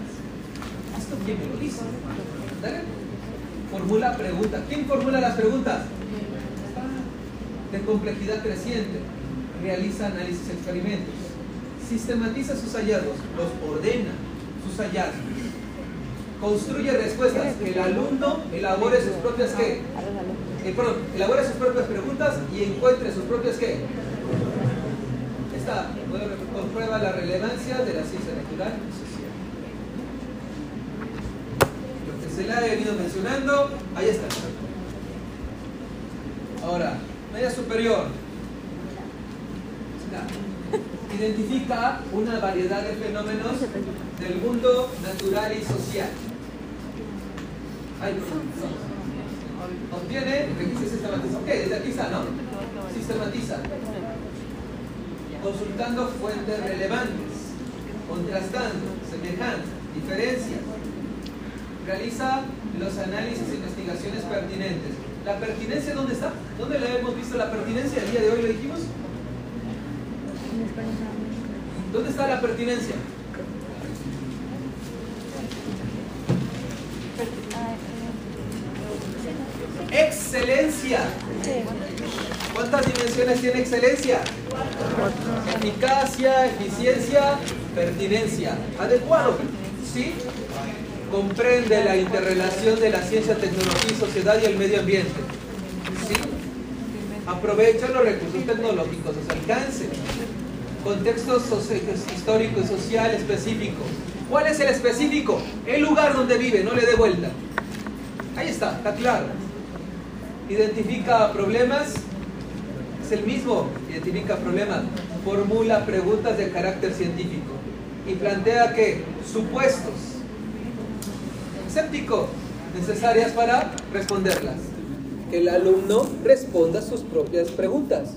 ¿Esto quién me lo dice? Formula preguntas. ¿Quién formula las preguntas? De complejidad creciente. Realiza análisis experimentos. Sistematiza sus hallazgos. Los ordena. Sus hallazgos construye respuestas, el alumno elabore sus propias qué? Eh, elabore sus propias preguntas y encuentre sus propias qué? Esta comprueba la relevancia de la ciencia natural y social. Lo que se le ha venido mencionando, ahí está. Ahora, media superior. Identifica una variedad de fenómenos del mundo natural y social. Obtiene, se sistematiza. Ok, desde aquí está, ¿no? Sistematiza. Consultando fuentes relevantes, contrastando, semejanzas, diferencias. Realiza los análisis e investigaciones pertinentes. ¿La pertinencia dónde está? ¿Dónde le hemos visto la pertinencia? El día de hoy lo dijimos. ¿Dónde está la pertinencia? ¿Cuántas dimensiones tiene excelencia? Eficacia, eficiencia, pertinencia. Adecuado. ¿Sí? Comprende la interrelación de la ciencia, tecnología sociedad y el medio ambiente. ¿Sí? Aprovecha los recursos tecnológicos a su alcance. Contexto histórico y social específico. ¿Cuál es el específico? El lugar donde vive, no le dé vuelta. Ahí está, está claro identifica problemas, es el mismo, identifica problemas, formula preguntas de carácter científico y plantea que supuestos escéptico necesarias para responderlas. Que el alumno responda sus propias preguntas,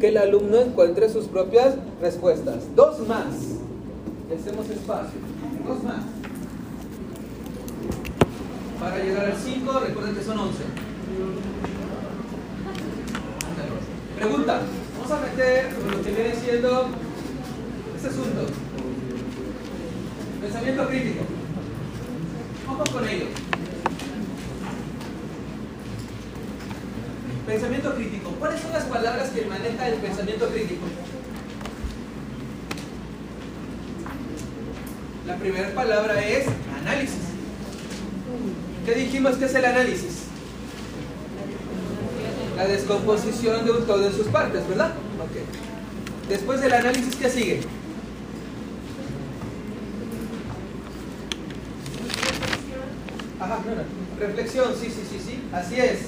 que el alumno encuentre sus propias respuestas. Dos más. Hacemos espacio. Dos más. Para llegar al 5, recuerden que son 11. Pregunta, vamos a meter lo que viene siendo este asunto. Pensamiento crítico. Vamos con ello. Pensamiento crítico. ¿Cuáles son las palabras que maneja el pensamiento crítico? La primera palabra es análisis. ¿Qué dijimos que es el análisis? La descomposición de un todo en sus partes, ¿verdad? Ok. Después del análisis, ¿qué sigue? Ajá, reflexión, sí, sí, sí, sí, así es.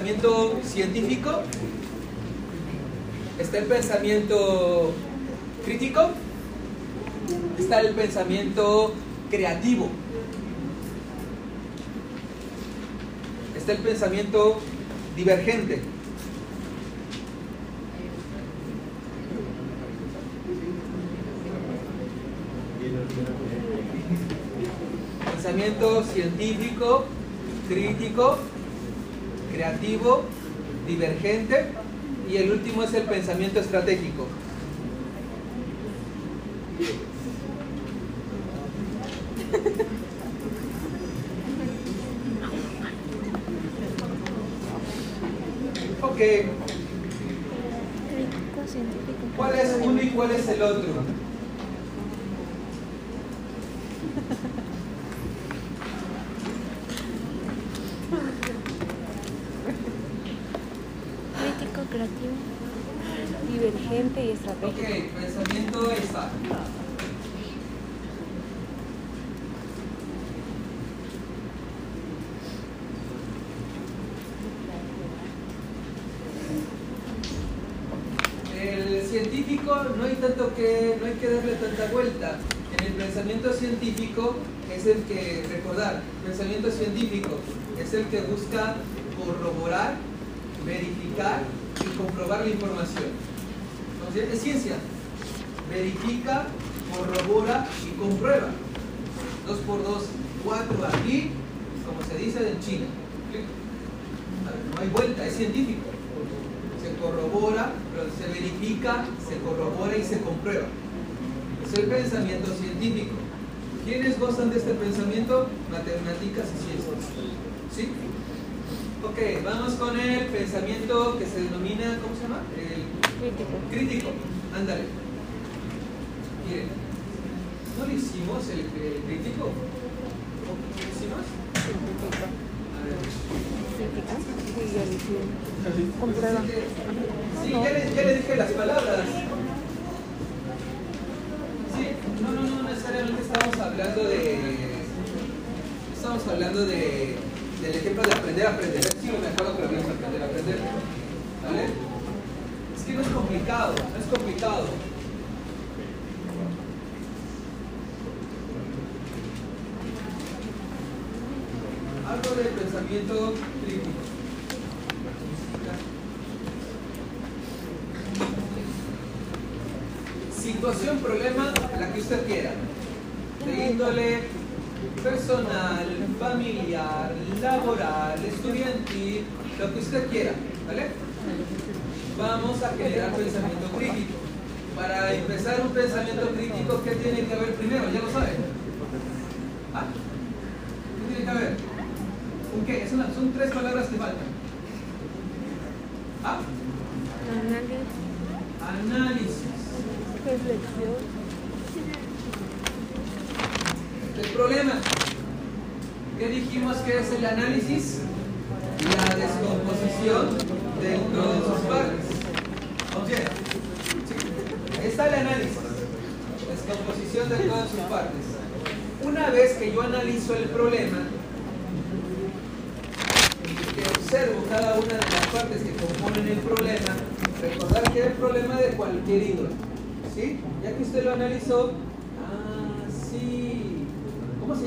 pensamiento científico, está el pensamiento crítico, está el pensamiento creativo, está el pensamiento divergente. Pensamiento científico, crítico, creativo, divergente y el último es el pensamiento estratégico.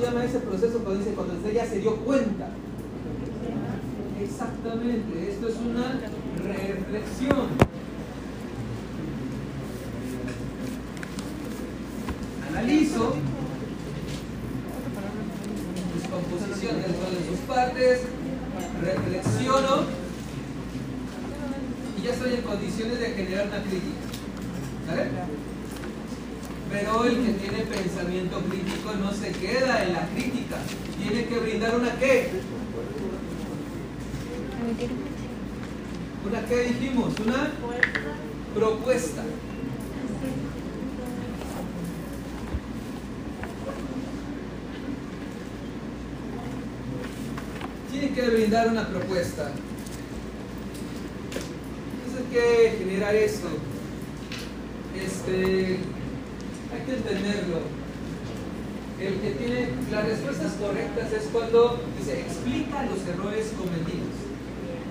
llama ese proceso cuando dice cuando usted ya se dio cuenta? Exactamente, esto es una reflexión. Analizo mis composiciones con sus partes, reflexiono y ya estoy en condiciones de generar una crítica. ¿Sale? Pero el que pensamiento crítico no se queda en la crítica. Tiene que brindar una qué. ¿Una qué dijimos? Una propuesta. Tiene que brindar una propuesta. Entonces, ¿qué genera esto? Este, entenderlo. El que tiene las respuestas correctas es cuando dice explica los errores cometidos.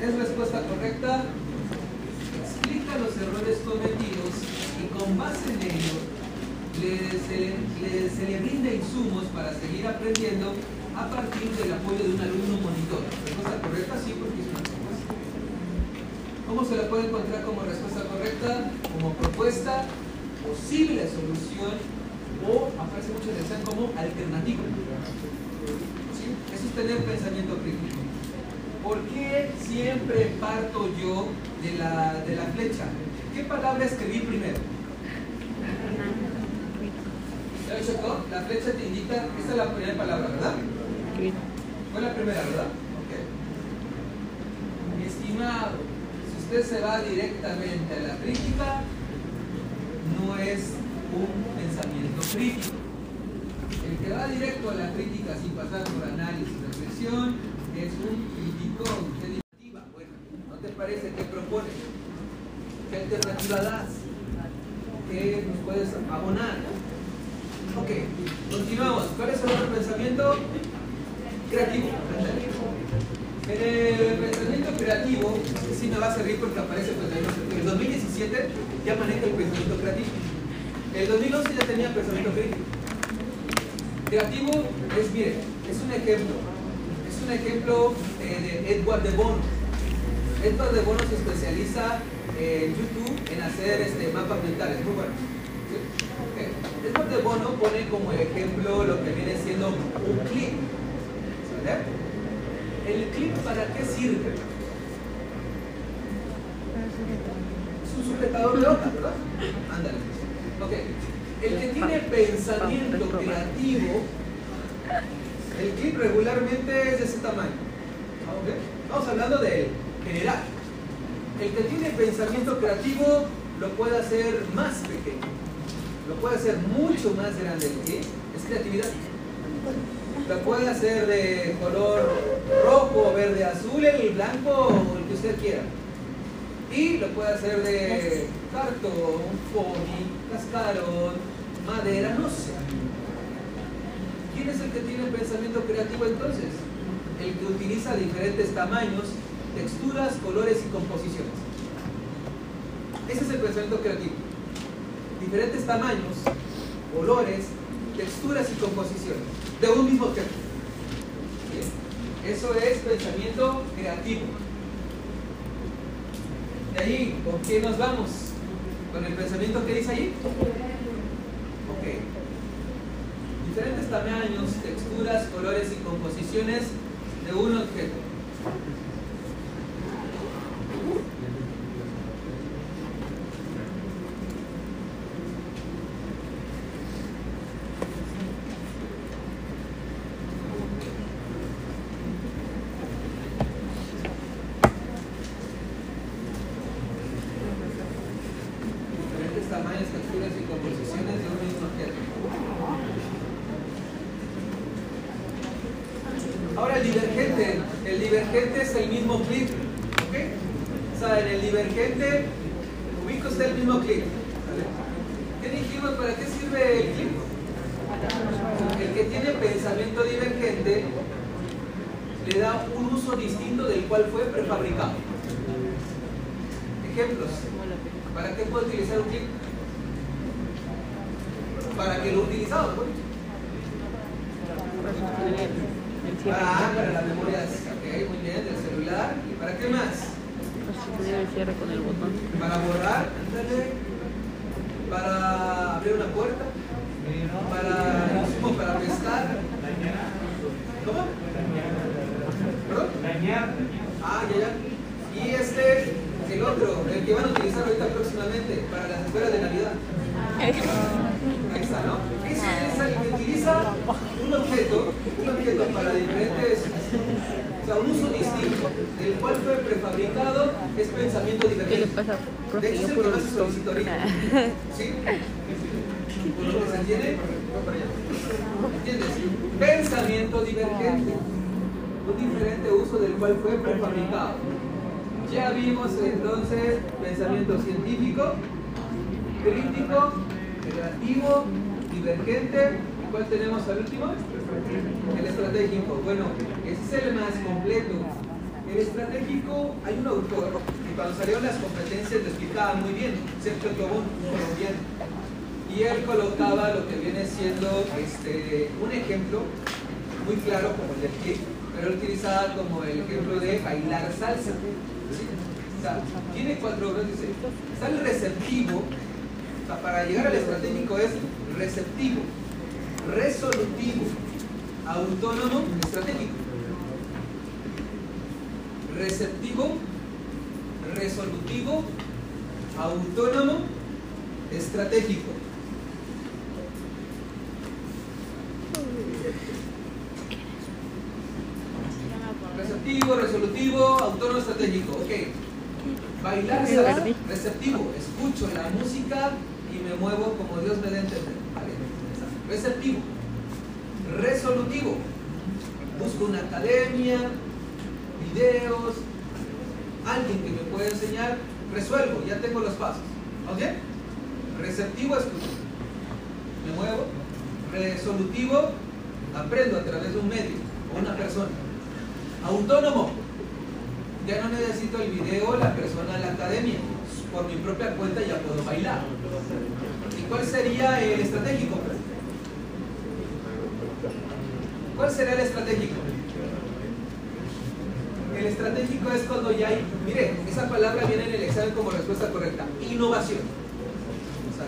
Es respuesta correcta, explica los errores cometidos y con base en ello le, se, le, se insumos para seguir aprendiendo a partir del apoyo de un alumno monitor. Respuesta correcta, sí, porque es una propuesta. ¿Cómo se la puede encontrar como respuesta correcta? Como propuesta posible solución o aparece mucho en como alternativa. ¿Sí? Eso es tener pensamiento crítico. ¿Por qué siempre parto yo de la, de la flecha? ¿Qué palabra escribí primero? ¿Ya Chocó? La flecha te indica, esta es la primera palabra, ¿verdad? Fue la primera, ¿verdad? Ok. Mi estimado, si usted se va directamente a la crítica, no es un pensamiento crítico. El que va directo a la crítica sin pasar por análisis y reflexión es un crítico. ¿Qué? Bueno, ¿no te parece que propone? ¿Qué alternativa das? ¿Qué nos puedes abonar? Ok, continuamos. ¿Cuál es el otro pensamiento? Creativo. En el pensamiento creativo, sí me va a servir porque aparece pues, en el 2017 ya maneja el pensamiento creativo. El 2011 ya tenía pensamiento crítico. Creativo es, mire, es un ejemplo. Es un ejemplo eh, de Edward de Bono. Edward de Bono se especializa en YouTube en hacer este, mapas mentales, muy. Edward de Bono pone como ejemplo lo que viene siendo un clip. ¿Vale? ¿El clip para qué sirve? Es un sujetador de hoja, ¿verdad? Ándale. Ok. El que tiene pensamiento creativo, el clip regularmente es de ese tamaño. ¿Ok? Estamos hablando del general. El que tiene pensamiento creativo lo puede hacer más pequeño. Lo puede hacer mucho más grande. ¿Qué? Es creatividad. Lo puede hacer de color rojo, verde, azul, el blanco o el que usted quiera. Y lo puede hacer de cartón, pony, cascarón, madera, no sé. ¿Quién es el que tiene pensamiento creativo entonces? El que utiliza diferentes tamaños, texturas, colores y composiciones. Ese es el pensamiento creativo. Diferentes tamaños, colores, texturas y composiciones de un mismo objeto. Eso es pensamiento creativo. Ahí, ¿con qué nos vamos? ¿Con el pensamiento que dice ahí? Ok. Diferentes tamaños, texturas, colores y composiciones de un objeto.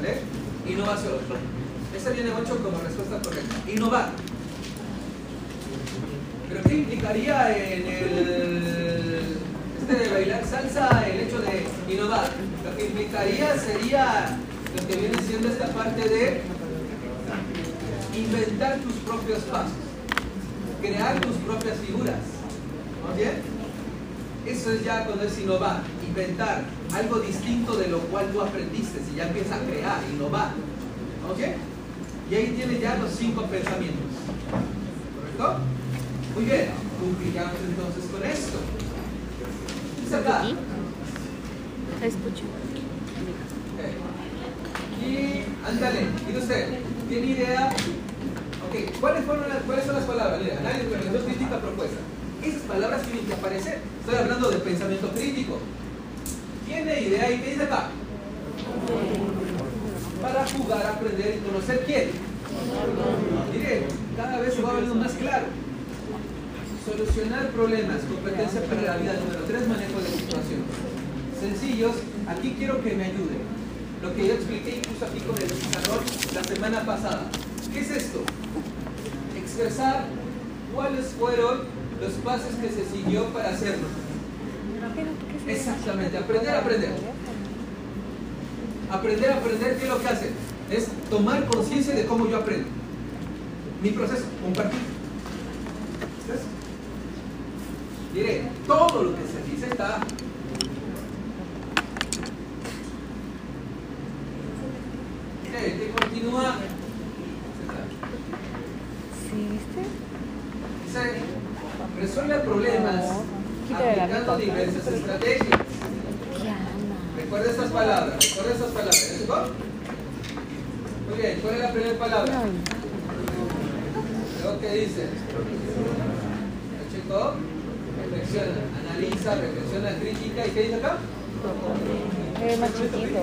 ¿Sale? Innovación. Esa viene 8 como respuesta correcta. Innovar. ¿Pero qué implicaría en el este de bailar salsa el hecho de innovar? Lo que implicaría sería lo que viene siendo esta parte de inventar tus propios pasos, crear tus propias figuras. Eso es ya cuando es innovar, inventar algo distinto de lo cual tú aprendiste, si ya empiezas a crear, innovar. ¿Ok? Y ahí tienes ya los cinco pensamientos. ¿Correcto? Muy bien, cumpliremos entonces con esto. ¿Dice acá? Escucho. Ok. Y ándale, y usted, ¿tiene idea? Ok, ¿cuáles, fueron las, ¿cuáles son las palabras? Mira, análisis, reflexión crítica, propuesta. Esas palabras tienen que aparecer. Estoy hablando de pensamiento crítico. ¿Tiene idea? ¿Y qué dice acá? Para jugar, aprender y conocer quién. Mire, cada vez se va volviendo más claro. Solucionar problemas, competencia para la vida. Número 3, manejo de situación. Sencillos, aquí quiero que me ayuden. Lo que yo expliqué incluso aquí con el pizarrón la semana pasada. ¿Qué es esto? Expresar cuáles fueron los pasos que se siguió para hacerlo. Exactamente, aprender a aprender. Aprender a aprender, ¿qué es lo que hace? Es tomar conciencia de cómo yo aprendo. Mi proceso, compartir. ¿Ves? Mire, todo lo que se dice está. Que continúa. ¿Sí viste? Dice, resuelve problemas aplicando diversas estrategias. Recuerda estas palabras, recuerda estas palabras. ¿Ya llegó? Muy bien, ¿cuál es la primera palabra? Luego, ¿qué dice? Reflexiona, analiza, reflexiona, crítica. ¿Y qué dice acá? Es más chiquito.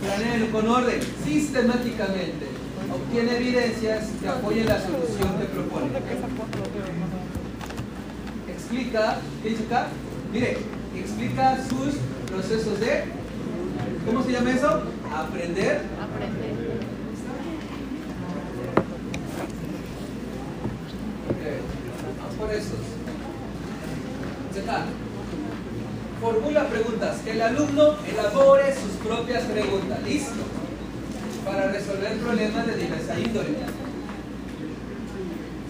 Planea con orden, sistemáticamente. Obtiene evidencias que apoyen la solución que propone. Explica, ¿qué dice acá? Mire, explica sus procesos de, ¿cómo se llama eso? Aprender. Aprender. Vamos por estos. Formula preguntas. Que el alumno elabore sus propias preguntas. Listo. Para resolver problemas de diversa índole.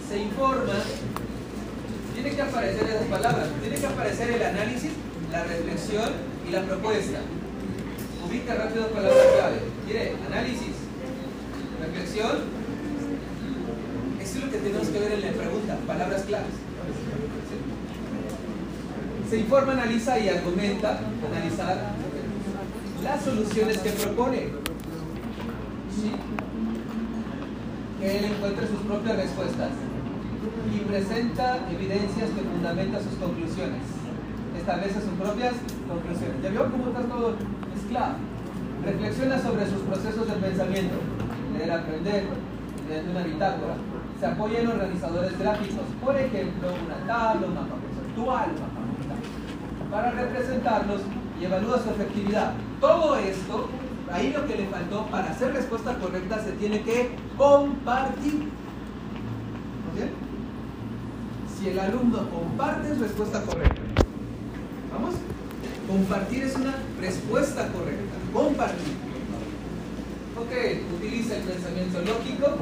Se informa. Tiene que aparecer esas palabras. Tiene que aparecer el análisis, la reflexión y la propuesta. Ubica rápido palabras clave. Mire, análisis, reflexión, eso es lo que tenemos que ver en la pregunta, palabras claves. Se informa, analiza y argumenta, analizar las soluciones que propone. Que él encuentre sus propias respuestas y presenta evidencias que fundamentan sus conclusiones. Establece sus propias conclusiones. ¿Ya vio cómo está todo mezclado? Reflexiona sobre sus procesos de pensamiento. Leer, aprender, mediante una bitácora. Se apoya en organizadores gráficos, por ejemplo, una tabla, un mapa conceptual, un mapa para representarlos y evalúa su efectividad. Todo esto, ahí lo que le faltó, para hacer respuesta correcta se tiene que compartir. ¿Ok? Si el alumno comparte es respuesta correcta. ¿Vamos? Compartir es una respuesta correcta. Compartir. Ok, utiliza el pensamiento lógico,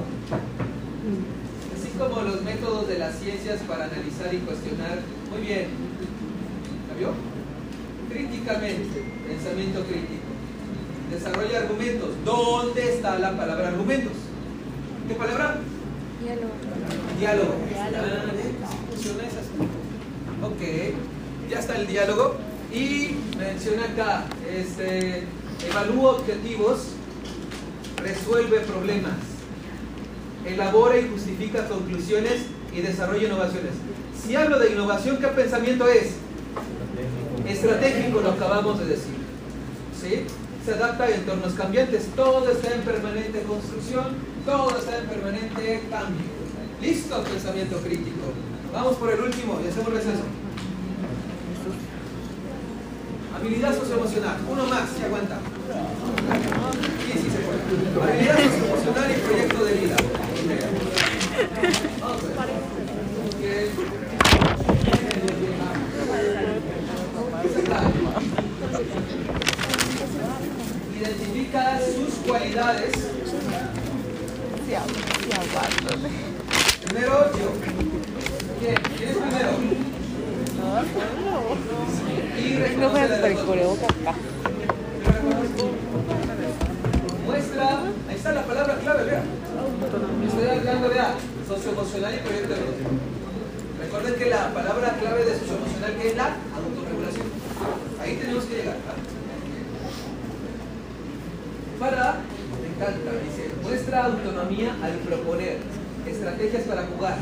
así como los métodos de las ciencias para analizar y cuestionar. Muy bien. ¿La vio? Críticamente, pensamiento crítico. Desarrolla argumentos. ¿Dónde está la palabra argumentos? ¿Qué palabra? Diálogo. Diálogo. Ah, funciona esa. Ok, ya está el diálogo. Y menciona acá, este, evalúa objetivos, resuelve problemas, elabora y justifica conclusiones y desarrolla innovaciones. Si hablo de innovación, ¿qué pensamiento es? Estratégico, lo acabamos de decir. ¿Sí? Se adapta a entornos cambiantes, todo está en permanente construcción, todo está en permanente cambio. Listo, pensamiento crítico. Vamos por el último y hacemos receso. Habilidad socioemocional. Uno más, aguanta. Se puede. Habilidad socioemocional y proyecto de vida. Ok. Identifica sus cualidades. Primero yo. ¿Quién? ¿Quién es primero? Y No reconoce me la. Muestra, ahí está la palabra clave, vea. Estoy hablando, vea, socioemocional y proyecto de. Recuerden que la palabra clave de socioemocional que es la autorregulación. Ahí tenemos que llegar. Para, me encanta, dice, muestra autonomía al proponer estrategias para jugar.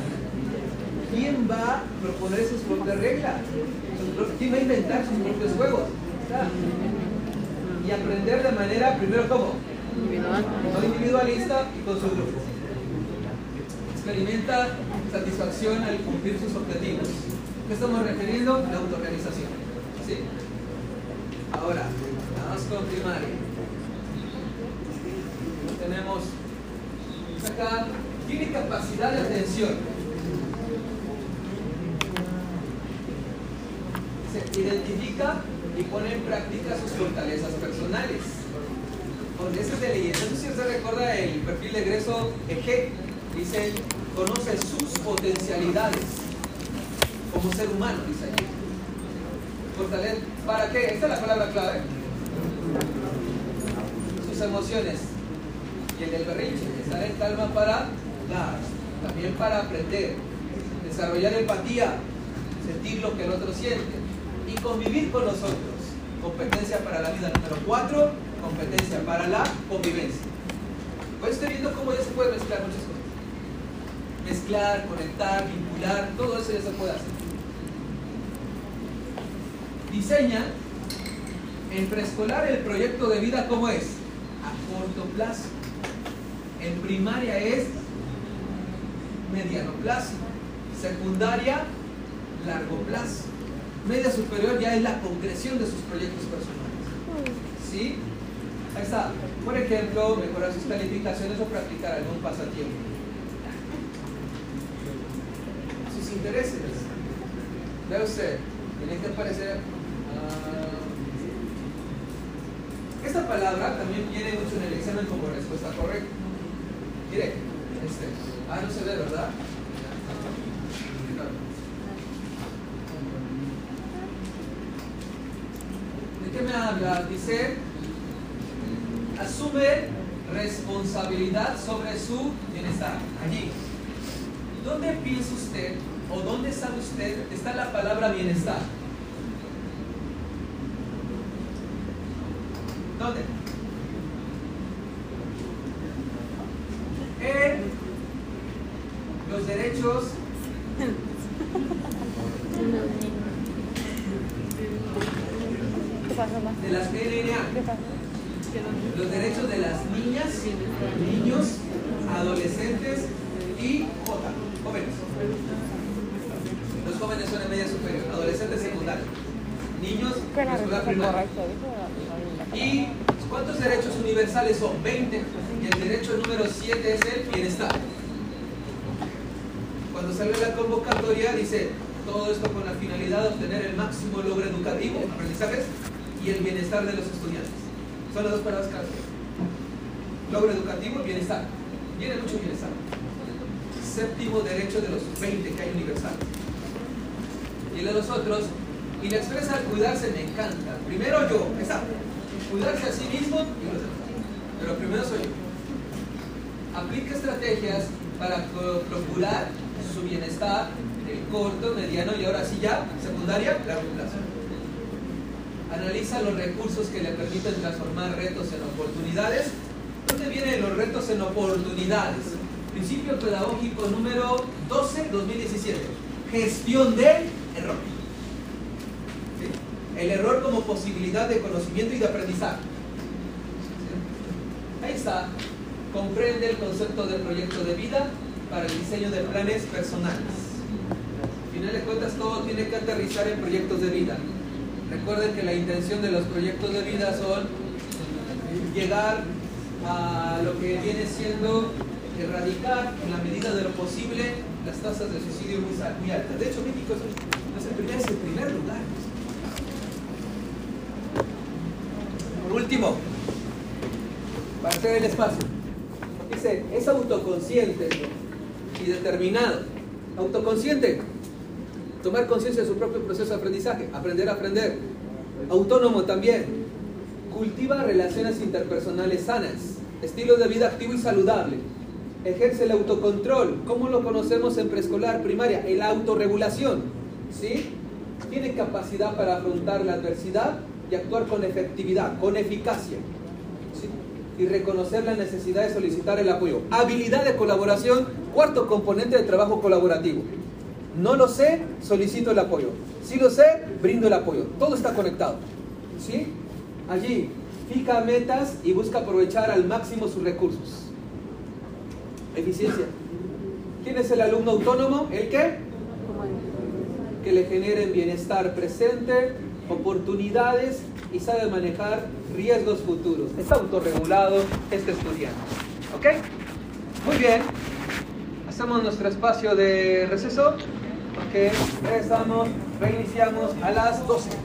¿Quién va a proponer sus propias reglas? ¿Quién va a inventar sus propios juegos? ¿Está? Y aprender de manera, primero, ¿cómo? No individualista y con su grupo. Experimenta satisfacción al cumplir sus objetivos. ¿Qué estamos refiriendo? La autorrealización. ¿Sí? Ahora, vamos con primaria. Tenemos acá, tiene capacidad de atención. Se identifica y pone en práctica sus fortalezas personales. Porque ese es de leyenda. No sé si usted recuerda el perfil de egreso EG. Dice, conoce sus potencialidades como ser humano, dice ahí. Fortaleza. ¿Para qué? Esta es la palabra clave. Sus emociones. Y el del berrinche. Estar en calma para dar. También para aprender. Desarrollar empatía. Sentir lo que el otro siente. Y convivir con nosotros. Competencia para la vida número 4, competencia para la convivencia. Pues estoy viendo cómo ya se puede mezclar muchas cosas. Mezclar, conectar, vincular, todo eso ya se puede hacer. Diseña en preescolar el proyecto de vida como es, a corto plazo. En primaria es mediano plazo. Secundaria, largo plazo. Media superior ya es la concreción de sus proyectos personales. ¿Sí? Ahí está. Por ejemplo, mejorar sus calificaciones o practicar algún pasatiempo. Sus intereses. Vea usted, tiene que aparecer. ah, esta palabra también viene mucho en el examen como respuesta correcta. Mire, este. Ah, no se ve, ¿verdad? ¿De qué me habla? Dice, asume responsabilidad sobre su bienestar. Allí. ¿Dónde piensa usted o dónde sabe usted está la palabra bienestar? ¿Dónde? En los derechos ¿Qué pasa más? de las NNA. ¿Qué pasa? los derechos de las niñas, niños, adolescentes y J, jóvenes. Los jóvenes son en media superior, adolescentes secundarios. niños Que en la la escuela respuesta ¿Y cuántos derechos universales son? 20. Y el derecho número 7 es el bienestar. Cuando sale la convocatoria dice todo esto con la finalidad de obtener el máximo logro educativo, aprendizajes y el bienestar de los estudiantes. Son las dos palabras clave. Logro educativo y bienestar. Viene mucho bienestar. Séptimo derecho de los 20 que hay universales. Y el de los otros, y la expresa al cuidarse me encanta. Primero yo, exacto. Cuidarse a sí mismo y los demás. Pero primero soy yo. Aplica estrategias para pro- procurar su bienestar, el corto, mediano y ahora sí ya, secundaria, largo plazo. Analiza los recursos que le permiten transformar retos en oportunidades. ¿Dónde vienen los retos en oportunidades? Principio pedagógico número 12, 2017. Gestión del error. El error como posibilidad de conocimiento y de aprendizaje. Ahí está. Comprende el concepto de proyecto de vida para el diseño de planes personales. Al final de cuentas, todo tiene que aterrizar en proyectos de vida. Recuerden que la intención de los proyectos de vida son llegar a lo que viene siendo erradicar en la medida de lo posible las tasas de suicidio muy, altas. De hecho, México es, es el primer lugar. Por último, para hacer el espacio, dice, es autoconsciente y determinado. Autoconsciente, tomar conciencia de su propio proceso de aprendizaje, aprender a aprender. Autónomo también, cultiva relaciones interpersonales sanas, estilo de vida activo y saludable. Ejerce el autocontrol. ¿Cómo lo conocemos en preescolar, primaria? En la autorregulación. ¿Sí? Tiene capacidad para afrontar la adversidad y actuar con efectividad, con eficacia. ¿Sí? Y reconocer la necesidad de solicitar el apoyo. Habilidad de colaboración, cuarto componente de trabajo colaborativo. No lo sé, solicito el apoyo. Si lo sé, brindo el apoyo. Todo está conectado. ¿Sí? Allí, fija metas y busca aprovechar al máximo sus recursos. Eficiencia. ¿Quién es el alumno autónomo? ¿El qué? Que le generen bienestar presente, oportunidades y sabe manejar riesgos futuros. Está autorregulado este estudiante. ¿Ok? Muy bien. Hacemos nuestro espacio de receso. Ok, regresamos, reiniciamos a las 12.